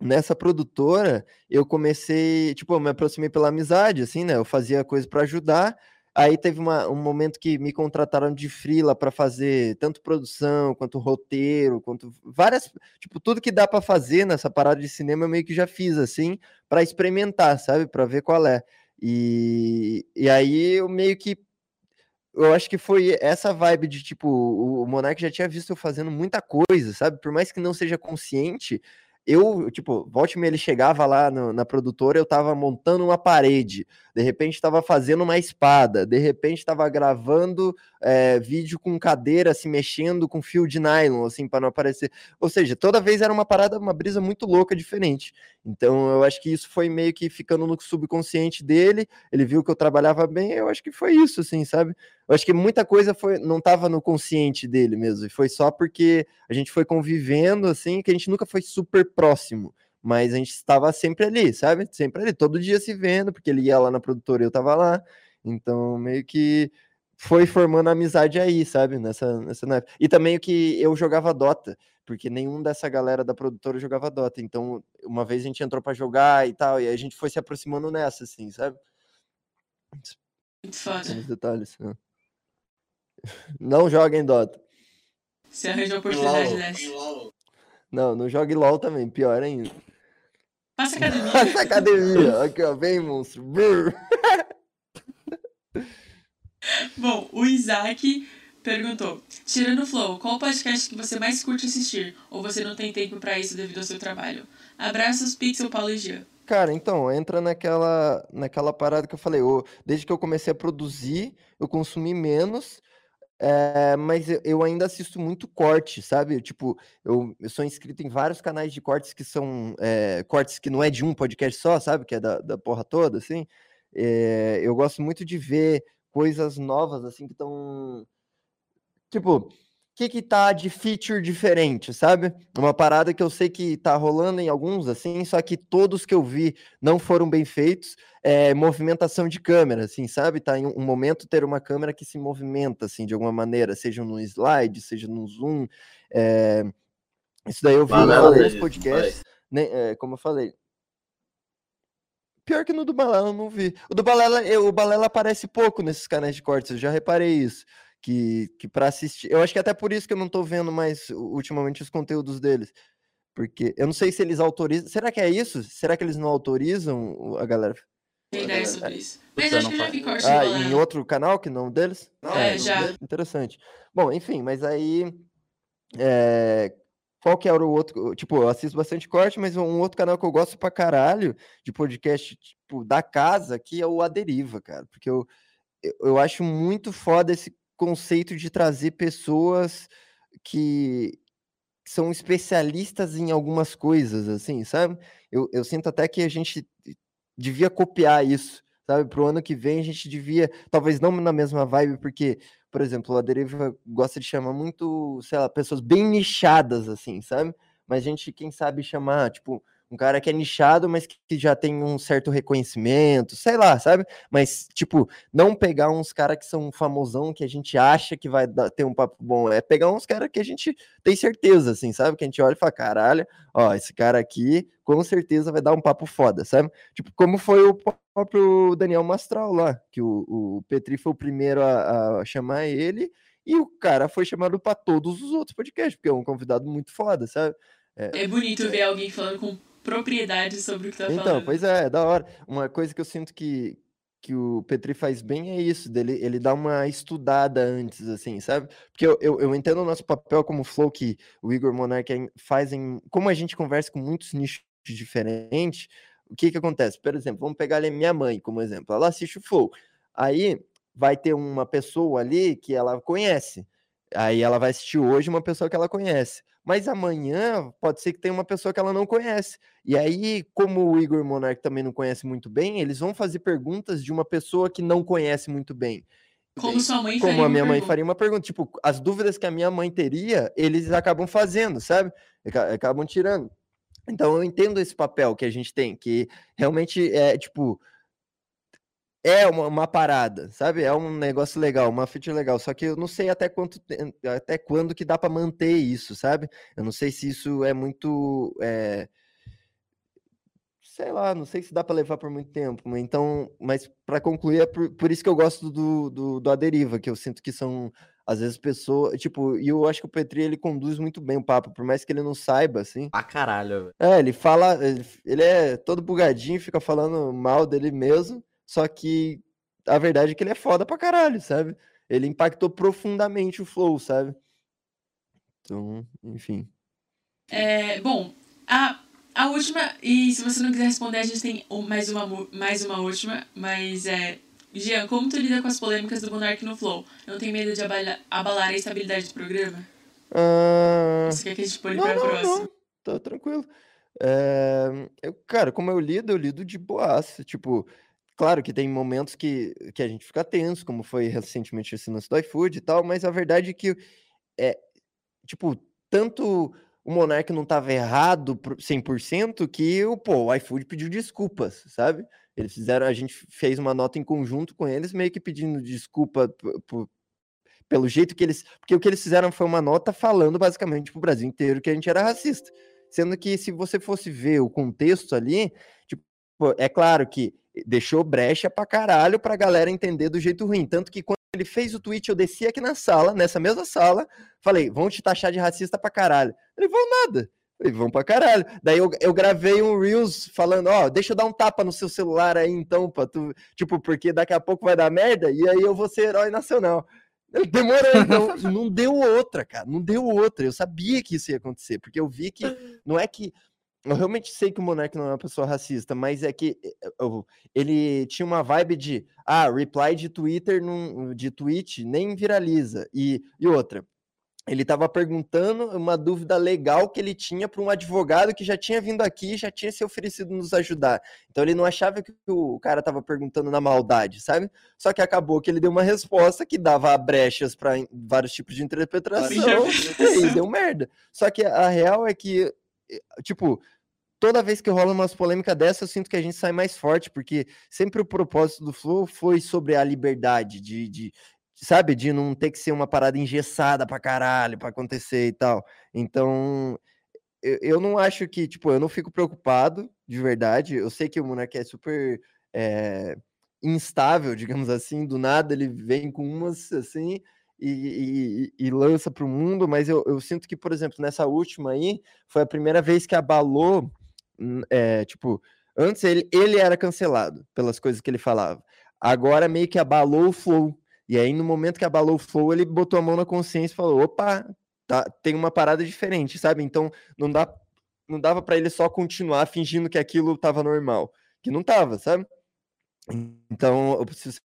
nessa produtora, eu comecei, tipo, eu me aproximei pela amizade, assim, né? Eu fazia coisa para ajudar. Aí teve uma, um momento que me contrataram de frila para fazer tanto produção, quanto roteiro, quanto várias, tipo, tudo que dá para fazer nessa parada de cinema eu meio que já fiz assim, para experimentar, sabe? Para ver qual é. E, e aí eu meio que eu acho que foi essa vibe de tipo, o Monark já tinha visto eu fazendo muita coisa, sabe? Por mais que não seja consciente, eu, tipo, volte ele chegava lá no, na produtora, eu tava montando uma parede, de repente tava fazendo uma espada, de repente tava gravando é, vídeo com cadeira se mexendo com fio de nylon, assim, para não aparecer. Ou seja, toda vez era uma parada, uma brisa muito louca, diferente. Então eu acho que isso foi meio que ficando no subconsciente dele, ele viu que eu trabalhava bem, eu acho que foi isso, assim, sabe? Eu acho que muita coisa foi, não tava no consciente dele mesmo, e foi só porque a gente foi convivendo, assim, que a gente nunca foi super próximo, mas a gente estava sempre ali, sabe? Sempre ali, todo dia se vendo, porque ele ia lá na produtora e eu tava lá. Então, meio que foi formando amizade aí, sabe? Nessa, nessa época. E também o que eu jogava Dota, porque nenhum dessa galera da produtora jogava Dota. Então, uma vez a gente entrou para jogar e tal, e aí a gente foi se aproximando nessa, assim, sabe? Muito foda. detalhes. Né? Não joguem Dota. Você arranjou oportunidade dessa. Não, não jogue LOL também, pior ainda. Passa academia. Passa academia. Aqui, ó, vem, monstro. Bom, o Isaac perguntou: Tirando o Flow, qual o podcast que você mais curte assistir? Ou você não tem tempo para isso devido ao seu trabalho? Abraços, Pixel Paulo e Jean. Cara, então, entra naquela, naquela parada que eu falei. Eu, desde que eu comecei a produzir, eu consumi menos é, mas eu ainda assisto muito corte, sabe? Tipo, eu, eu sou inscrito em vários canais de cortes que são é, cortes que não é de um podcast só, sabe? Que é da, da porra toda, assim. É, eu gosto muito de ver coisas novas, assim, que estão. Tipo, que que tá de feature diferente, sabe? Uma parada que eu sei que tá rolando em alguns, assim, só que todos que eu vi não foram bem feitos, é movimentação de câmera, assim, sabe? Tá em um momento ter uma câmera que se movimenta, assim, de alguma maneira, seja no slide, seja no zoom, é... Isso daí eu vi em alguns podcasts, né, é, como eu falei, Pior que no do Balela eu não vi. O do Balela, eu, o Balela aparece pouco nesses canais de cortes, eu já reparei isso que, que para assistir. Eu acho que até por isso que eu não tô vendo mais ultimamente os conteúdos deles. Porque eu não sei se eles autorizam. Será que é isso? Será que eles não autorizam a galera? Tem ideia sobre isso. Mas eu acho não que eu já vi corte Ah, em outro canal que não deles? É, não já. deles? Interessante. Bom, enfim, mas aí. é, Qual que era o outro? Tipo, eu assisto bastante corte, mas um outro canal que eu gosto pra caralho de podcast, tipo, da casa, que é o A Deriva, cara. Porque eu, eu acho muito foda esse conceito de trazer pessoas que são especialistas em algumas coisas, assim, sabe? Eu, eu sinto até que a gente devia copiar isso, sabe? Pro ano que vem a gente devia, talvez não na mesma vibe, porque, por exemplo, a Deriva gosta de chamar muito, sei lá, pessoas bem nichadas, assim, sabe? Mas a gente, quem sabe, chamar, tipo, um cara que é nichado, mas que já tem um certo reconhecimento, sei lá, sabe? Mas, tipo, não pegar uns caras que são famosão, que a gente acha que vai dar- ter um papo bom, é pegar uns caras que a gente tem certeza, assim, sabe? Que a gente olha e fala, caralho, ó, esse cara aqui com certeza vai dar um papo foda, sabe? Tipo, como foi o próprio Daniel Mastral lá, que o, o Petri foi o primeiro a, a chamar ele, e o cara foi chamado para todos os outros podcasts, porque é um convidado muito foda, sabe? É bonito ver alguém falando com propriedade sobre o que tá Então, falando. pois é, é da hora. Uma coisa que eu sinto que, que o Petri faz bem é isso, dele, ele dá uma estudada antes, assim, sabe? Porque eu, eu, eu entendo o nosso papel como Flow, que o Igor Monark é- faz em... Como a gente conversa com muitos nichos diferentes, o que que acontece? Por exemplo, vamos pegar ali minha mãe como exemplo. Ela assiste o Flow. Aí vai ter uma pessoa ali que ela conhece. Aí ela vai assistir hoje uma pessoa que ela conhece. Mas amanhã pode ser que tenha uma pessoa que ela não conhece. E aí, como o Igor Monark também não conhece muito bem, eles vão fazer perguntas de uma pessoa que não conhece muito bem. Como sua mãe Como a minha mãe pergunta. faria uma pergunta. Tipo, as dúvidas que a minha mãe teria, eles acabam fazendo, sabe? Aca- Acabam tirando. Então eu entendo esse papel que a gente tem, que realmente é tipo. É uma, uma parada, sabe? É um negócio legal, uma feature legal. Só que eu não sei até quanto até quando que dá para manter isso, sabe? Eu não sei se isso é muito. é, sei lá, não sei se dá para levar por muito tempo. mas Então, mas para concluir, é por, por isso que eu gosto do, do, do A Deriva, que eu sinto que são, às vezes, pessoas. Tipo, e eu acho que o Petri ele conduz muito bem o papo, por mais que ele não saiba, assim. Pra caralho, velho. É, ele fala, ele, ele é todo bugadinho, fica falando mal dele mesmo, só que a verdade é que ele é foda pra caralho, sabe? Ele impactou profundamente o flow, sabe? Então, enfim. É, bom, a, a última, e se você não quiser responder, a gente tem mais uma, mais uma última, mas é. Jean, como tu lida com as polêmicas do Monark no Flow? Não tem medo de abala- abalar a estabilidade do programa? Ah, Você quer que a gente pule não, pra não, próxima? não, tá tranquilo. É, eu, cara, como eu lido, eu lido de boaça. Tipo, claro que tem momentos que, que a gente fica tenso, como foi recentemente esse lance do iFood e tal, mas a verdade é que é, tipo, tanto o Monark não estava errado pro- 100% que o, pô, o iFood pediu desculpas, sabe? Eles fizeram, a gente fez uma nota em conjunto com eles, meio que pedindo desculpa pelo jeito que eles. Porque o que eles fizeram foi uma nota falando basicamente pro Brasil inteiro que a gente era racista. Sendo que se você fosse ver o contexto ali, tipo, é claro que deixou brecha pra caralho pra galera entender do jeito ruim. Tanto que quando ele fez o tweet, eu desci aqui na sala, nessa mesma sala, falei, vão te taxar de racista pra caralho. Ele vão nada. Falei, vão pra caralho. Daí eu, eu gravei um Reels falando, ó, deixa eu dar um tapa no seu celular aí então, pra tu. Tipo, porque daqui a pouco vai dar merda e aí eu vou ser herói nacional. Demorou, então. não deu outra, cara. Não deu outra. Eu sabia que isso ia acontecer, porque eu vi que não é que. Eu realmente sei que o Monark não é uma pessoa racista, mas é que eh, eu- ele tinha uma vibe de ah, reply de Twitter num, de tweet nem viraliza. E, e outra, ele estava perguntando uma dúvida legal que ele tinha para um advogado que já tinha vindo aqui e já tinha se oferecido nos ajudar. Então ele não achava que o cara estava perguntando na maldade, sabe? Só que acabou que ele deu uma resposta que dava brechas para vários tipos de interpretação e aí deu merda. Só que a real é que, eh, tipo, toda vez que rola umas polêmicas dessa, eu sinto que a gente sai mais forte, porque sempre o propósito do Flow foi sobre a liberdade, de, de sabe, de não ter que ser uma parada engessada pra caralho pra acontecer e tal. Então, eu, eu não acho que, tipo, eu não fico preocupado, de verdade. Eu sei que o Monark é super eh, instável, digamos assim, do nada ele vem com umas assim. E, e- e lança para o mundo, mas eu, eu sinto que, por exemplo, nessa última aí, foi a primeira vez que abalou, é, tipo, Antes ele, ele era cancelado pelas coisas que ele falava. Agora meio que abalou o flow. E aí, no momento que abalou o flow, ele botou a mão na consciência e falou: opa, tá, tem uma parada diferente, sabe? Então não dá não dava para ele só continuar fingindo que aquilo estava normal, que não tava, sabe? Então, se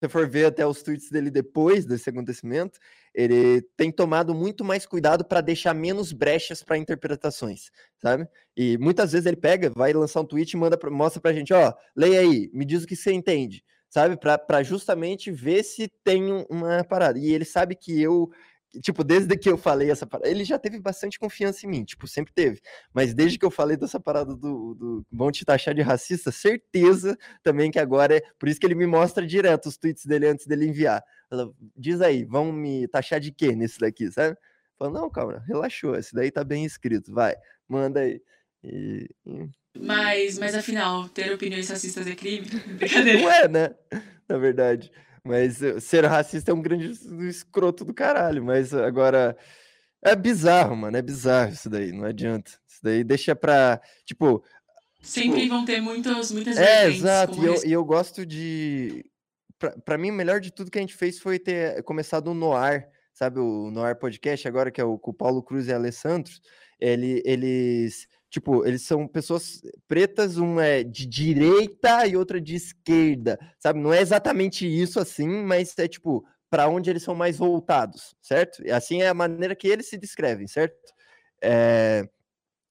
você for ver até os tweets dele depois desse acontecimento, ele tem tomado muito mais cuidado para deixar menos brechas para interpretações, sabe? E muitas vezes ele pega, vai lançar um tweet e manda pra, mostra pra gente, ó, leia aí, me diz o que você entende, sabe? Para justamente ver se tem uma parada. E ele sabe que eu tipo, desde que eu falei essa parada, ele já teve bastante confiança em mim, tipo, sempre teve. Mas desde que eu falei dessa parada do, do vão te taxar de racista, certeza também que agora é. Por isso que ele me mostra direto os tweets dele antes dele enviar. Ela, Diz aí, vão me taxar de quê nesse daqui, sabe? Fala, não, calma, relaxou, esse daí tá bem escrito, vai, manda aí. E, e... Mas, mas afinal, ter opiniões racistas é crime? Brincadeira. Não é, né? Na verdade. Mas eh, ser racista é um grande escroto do caralho. Mas agora. É bizarro, mano. É bizarro isso daí. Não adianta. Isso daí deixa pra. Tipo. Sempre tipo... vão ter muitos, muitas É, exato. E eu, e eu gosto de. Pra, pra mim, o melhor de tudo que a gente fez foi ter começado o Noir, sabe? O Noir Podcast, agora que é o com o Paulo Cruz e Alessandro. Ele, eles Tipo, eles são pessoas pretas, uma é de direita e outra de esquerda, sabe? Não é exatamente isso assim, mas é tipo, para onde eles são mais voltados, certo? E assim é a maneira que eles se descrevem, certo? É...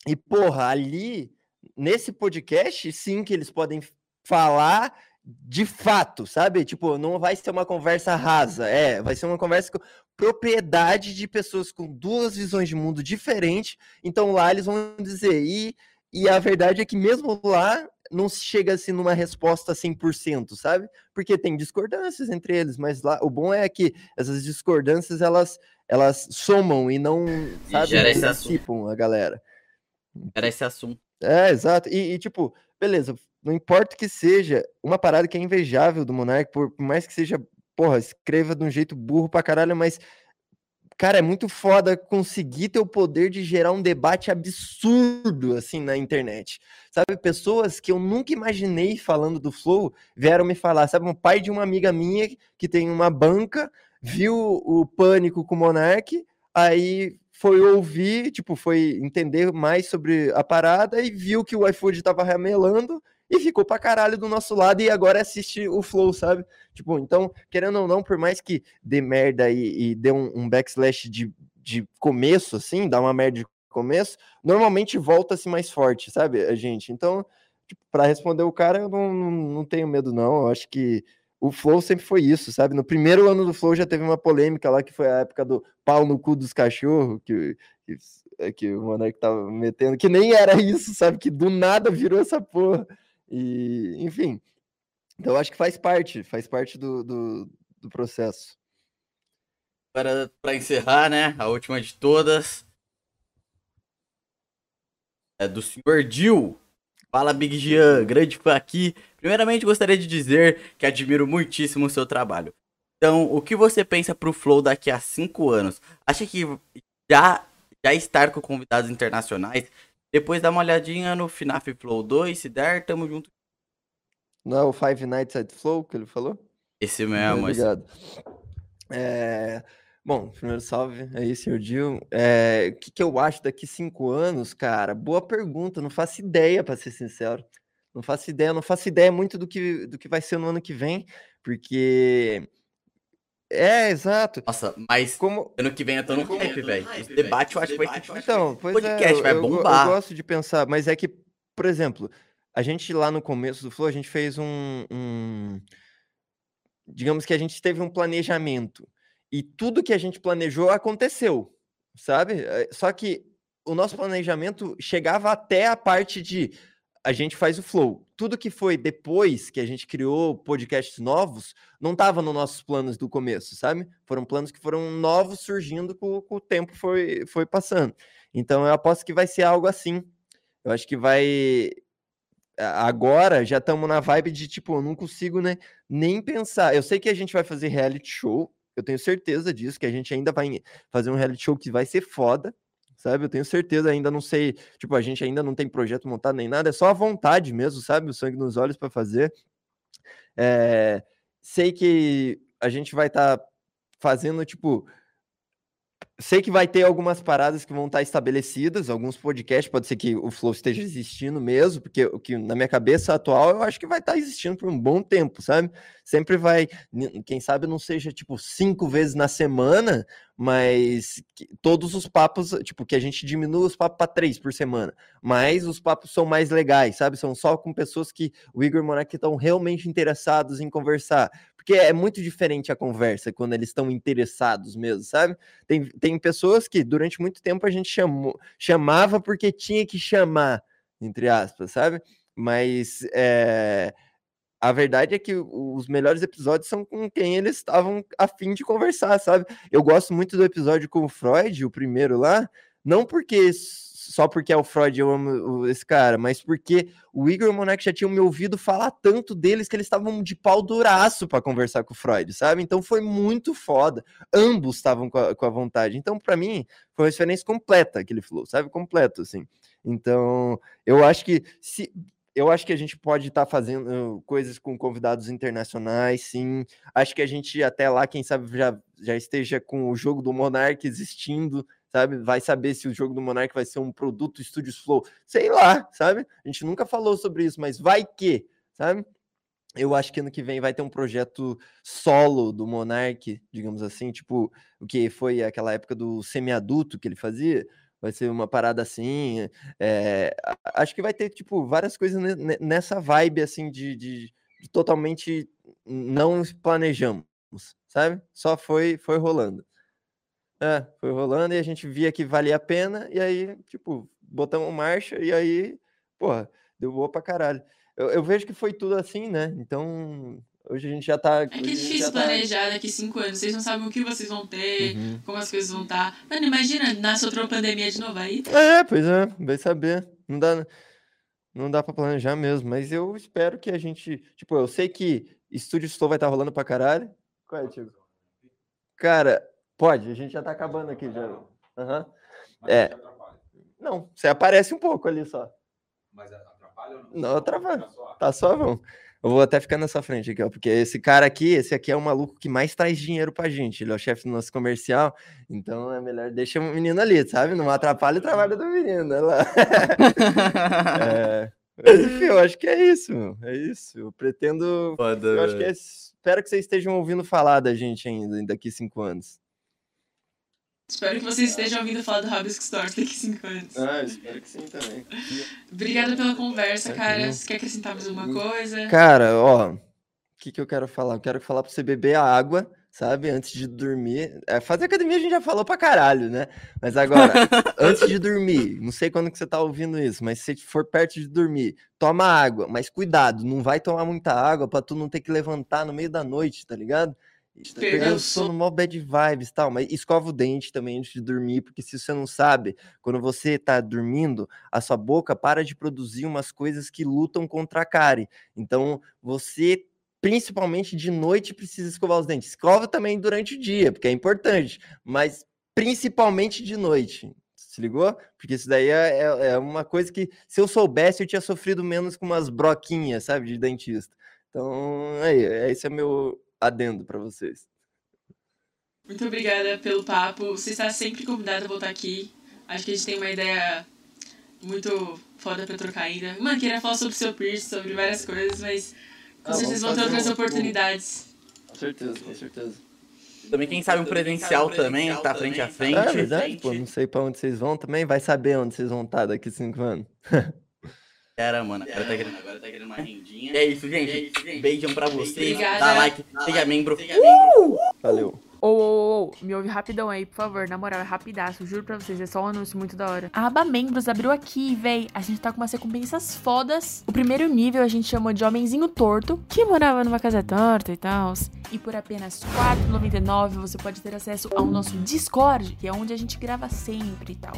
E, porra, ali, nesse podcast, sim que eles podem falar de fato, sabe? Tipo, não vai ser uma conversa rasa, é, vai ser uma conversa com propriedade de pessoas com duas visões de mundo diferentes. Então lá eles vão dizer, e, e a verdade é que mesmo lá não se chega assim numa resposta 100%, sabe? Porque tem discordâncias entre eles, mas lá o bom é que essas discordâncias elas elas somam e não, sabe, e a galera. Era esse assunto. É, exato. E, e tipo, beleza, não importa que seja, uma parada que é invejável do Monark, por mais que seja, porra, escreva de um jeito burro pra caralho, mas, cara, é muito foda conseguir ter o poder de gerar um debate absurdo, assim, na internet. Sabe, pessoas que eu nunca imaginei falando do Flow vieram me falar, sabe, um pai de uma amiga minha que tem uma banca, viu o Pânico com o Monark, aí foi ouvir, tipo, foi entender mais sobre a parada e viu que o iFood tava ramelando e ficou pra caralho do nosso lado e agora assiste o Flow, sabe? Tipo, então, querendo ou não, por mais que dê merda e, e dê um, um backslash de, de começo, assim, dá uma merda de começo, normalmente volta-se mais forte, sabe, a gente? Então, tipo, para responder o cara, eu não, não, não tenho medo, não. Eu acho que o Flow sempre foi isso, sabe? No primeiro ano do Flow já teve uma polêmica lá que foi a época do pau no cu dos cachorros, que, que, é que o Monark tava metendo, que nem era isso, sabe? Que do nada virou essa porra. E, enfim, então acho que faz parte, faz parte do, do, do processo. Para, para encerrar, né? A última de todas. É do senhor Dil. Fala, Big Jean, grande fã aqui. Primeiramente, gostaria de dizer que admiro muitíssimo o seu trabalho. Então, o que você pensa pro Flow daqui a cinco anos? Acha que já, já estar com convidados internacionais depois dá uma olhadinha no FNAF Flow 2, se der, tamo junto. Não é o Five Nights at Flow que ele falou? Esse mesmo. Obrigado. É... Bom, primeiro salve aí, senhor Dil. É... O que, que eu acho daqui cinco anos, cara? Boa pergunta, não faço ideia, para ser sincero. Não faço ideia, não faço ideia muito do que, do que vai ser no ano que vem, porque é, exato. Nossa, mas Como... ano que vem eu tô no hype, velho. Esse debate eu acho que vai ser. Então, pois podcast, é, vai bombar. Eu, eu, gosto de pensar, mas é que, por exemplo, a gente lá no começo do Flow, a gente fez um, um. Digamos que a gente teve um planejamento. E tudo que a gente planejou aconteceu, sabe? É, só que o nosso planejamento chegava até a parte de a gente faz o flow. Tudo que foi depois que a gente criou podcasts novos, não estava nos nossos planos do começo, sabe? Foram planos que foram novos surgindo com, com o tempo foi, foi passando. Então eu aposto que vai ser algo assim. Eu acho que vai. Agora já estamos na vibe de tipo, eu não consigo né, nem pensar. Eu sei que a gente vai fazer reality show, eu tenho certeza disso, que a gente ainda vai fazer um reality show que vai ser foda, sabe? Eu tenho certeza, ainda não sei, tipo, a gente ainda não tem projeto montado nem nada, é só a vontade mesmo, sabe? O sangue nos olhos para fazer. É, sei que a gente vai estar tá fazendo, tipo, sei que vai ter algumas paradas que vão estar estabelecidas, alguns podcasts, pode ser que o Flow esteja existindo mesmo, porque o que na minha cabeça atual eu acho que vai estar existindo por um bom tempo, sabe? Sempre vai, quem sabe não seja tipo cinco vezes na semana, mas todos os papos, tipo, que a gente diminua os papos para três por semana, mas os papos são mais legais, sabe? São só com pessoas que o Igor e Monark estão realmente interessados em conversar. Porque é muito diferente a conversa quando eles estão interessados mesmo, sabe? Tem, tem pessoas que durante muito tempo a gente chamou, chamava porque tinha que chamar, entre aspas, sabe? Mas é, a verdade é que os melhores episódios são com quem eles estavam a fim de conversar, sabe? Eu gosto muito do episódio com o Freud, o primeiro lá, não porque só porque é o Freud eu amo esse cara, mas porque o Igor e o já tinham me ouvido falar tanto deles que eles estavam de pau duraço para conversar com o Freud, sabe? Então foi muito foda. Ambos estavam com, com a, vontade. Então, para mim, foi uma experiência completa aquele flow, sabe? Completo, assim. Então, eu acho que se eu acho que a gente pode estar tá fazendo coisas com convidados internacionais, sim. Acho que a gente até lá, quem sabe, já, já esteja com o jogo do Monark existindo, sabe? Vai saber se o jogo do Monark vai ser um produto Studios Flow, sei lá, sabe? A gente nunca falou sobre isso, mas vai que, sabe? Eu acho que ano que vem vai ter um projeto solo do Monark, digamos assim, tipo o que foi aquela época do semi-adulto que ele fazia. Vai ser uma parada assim. É, acho que vai ter, tipo, várias coisas nessa vibe, assim, de, de, de totalmente não planejamos, sabe? Só foi, foi rolando. É, foi rolando e a gente via que valia a pena, e aí, tipo, botamos marcha, e aí, porra, deu boa pra caralho. Eu, eu vejo que foi tudo assim, né? Então, hoje a gente já tá. É que é difícil tá planejar tá... daqui cinco anos. Vocês não sabem o que vocês vão ter, uhum. como as coisas vão estar. Tá. Mano, imagina, nasce outra pandemia de novo aí. É, pois é, vai saber. Não dá, não dá pra planejar mesmo, mas eu espero que a gente. Tipo, eu sei que Estúdio Slow vai estar tá rolando pra caralho. Qual é, Tiago? Cara, Pode, a gente já tá acabando aqui já. Uhum. É. Não, você aparece um pouco ali só. Mas atrapalha ou não? Não, atrapalha. Tá só, vamos. Eu vou até ficar nessa frente aqui, ó, porque esse cara aqui, esse aqui é o maluco que mais traz dinheiro pra gente. Ele é o chefe do nosso comercial, então é melhor deixar o menino ali, sabe? Não atrapalha o trabalho do menino, né? Lá. é, mas, enfim, eu acho que é isso, meu. é isso. Eu pretendo. Foda, eu acho que é, espero que vocês estejam ouvindo falar da gente ainda daqui cinco anos. Espero que vocês estejam ouvindo falar do Hibiscus Store daqui 5 anos. Ah, espero que sim também. Obrigada pela conversa, cara. Você quer acrescentar mais alguma coisa? Cara, ó, o que, que eu quero falar? Eu quero falar pra você beber a água, sabe? Antes de dormir. É, fazer academia a gente já falou pra caralho, né? Mas agora, antes de dormir, não sei quando que você tá ouvindo isso, mas se for perto de dormir, toma água. Mas cuidado, não vai tomar muita água pra tu não ter que levantar no meio da noite, tá ligado? Pegando sono, mó bad vibes e tal, mas escova o dente também antes de dormir, porque se você não sabe, quando você tá dormindo, a sua boca para de produzir umas coisas que lutam contra a cárie. Então, você, principalmente de noite, precisa escovar os dentes. Escova também durante o dia, porque é importante, mas principalmente de noite. Se ligou? Porque isso daí é, é, é uma coisa que, se eu soubesse, eu tinha sofrido menos com umas broquinhas, sabe, de dentista. Então, aí, esse é meu adendo para vocês. Muito obrigada pelo papo. Você está sempre convidado a voltar aqui. Acho que a gente tem uma ideia muito foda para trocar ainda. Mano, queria falar sobre o seu Pierce, sobre várias coisas, mas com ah, certeza vão ter outras um... oportunidades. Com certeza, com certeza. Também, quem sabe um presencial também, tá frente a frente. É verdade, pô, não sei pra onde vocês vão também, vai saber onde vocês vão estar daqui cinco anos. Era, mano. Agora, tá querendo, agora tá querendo uma rendinha. É isso, gente. É isso, gente. Beijão pra vocês. Obrigada. Dá like, seja membro. Uh! Valeu. Ô, ô, ô, me ouve rapidão aí, por favor. Na moral, é rapidaço. Juro pra vocês, é só um anúncio muito da hora. A aba membros abriu aqui, véi. A gente tá com umas recompensas fodas. O primeiro nível a gente chamou de Homenzinho Torto, que morava numa casa torta e tal. E por apenas R$ 4,99 você pode ter acesso ao nosso Discord, que é onde a gente grava sempre e tal.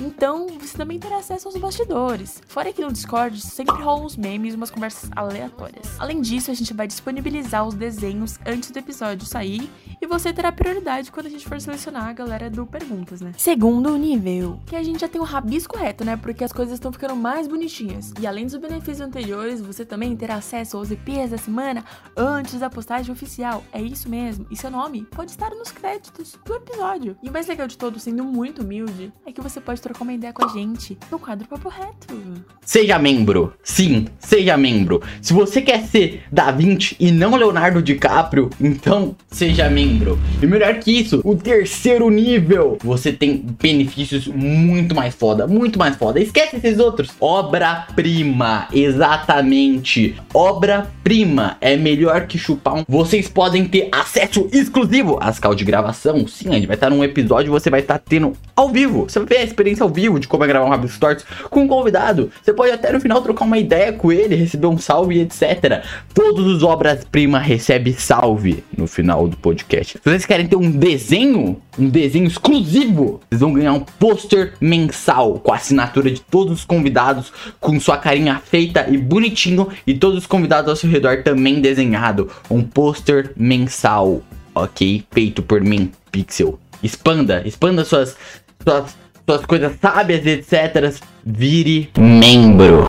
Então você também terá acesso aos bastidores. Fora que no Discord sempre rolam uns memes e umas conversas aleatórias. Além disso, a gente vai disponibilizar os desenhos antes do episódio sair e você terá prioridade quando a gente for selecionar a galera do Perguntas, né? Segundo nível, que a gente já tem o rabisco reto, né? Porque as coisas estão ficando mais bonitinhas. E além dos benefícios anteriores, você também terá acesso aos EPs da semana antes da postagem oficial. É isso mesmo. E seu nome pode estar nos créditos do episódio. E o mais legal de todo, sendo muito humilde, é que você pode trocar uma ideia com a gente no quadro Papo Reto. Seja membro. Sim, seja membro. Se você quer ser Da Vinci e não Leonardo DiCaprio, então seja membro. E melhor que isso, o terceiro nível, você tem benefícios muito mais foda, muito mais foda. Esquece esses outros. Obra-prima, exatamente. Obra-prima é melhor que chupar um. Vocês podem ter acesso exclusivo às calls de gravação. Sim, a gente vai estar num episódio, você vai estar tendo ao vivo. Você vai ver a experiência ao vivo de como é gravar um Rabisco Stories com um convidado. Você pode até no final trocar uma ideia com ele, receber um salve, etc. Todos os obras-prima recebem salve no final do podcast. Se vocês querem ter um desenho, um desenho exclusivo, vocês vão ganhar um pôster mensal com a assinatura de todos os convidados, com sua carinha feita e bonitinho, e todos os convidados ao seu redor também desenhado. Um pôster mensal, ok? Feito por mim, Pixel. Expanda, expanda suas, suas, suas coisas sábias, etc. Vire membro.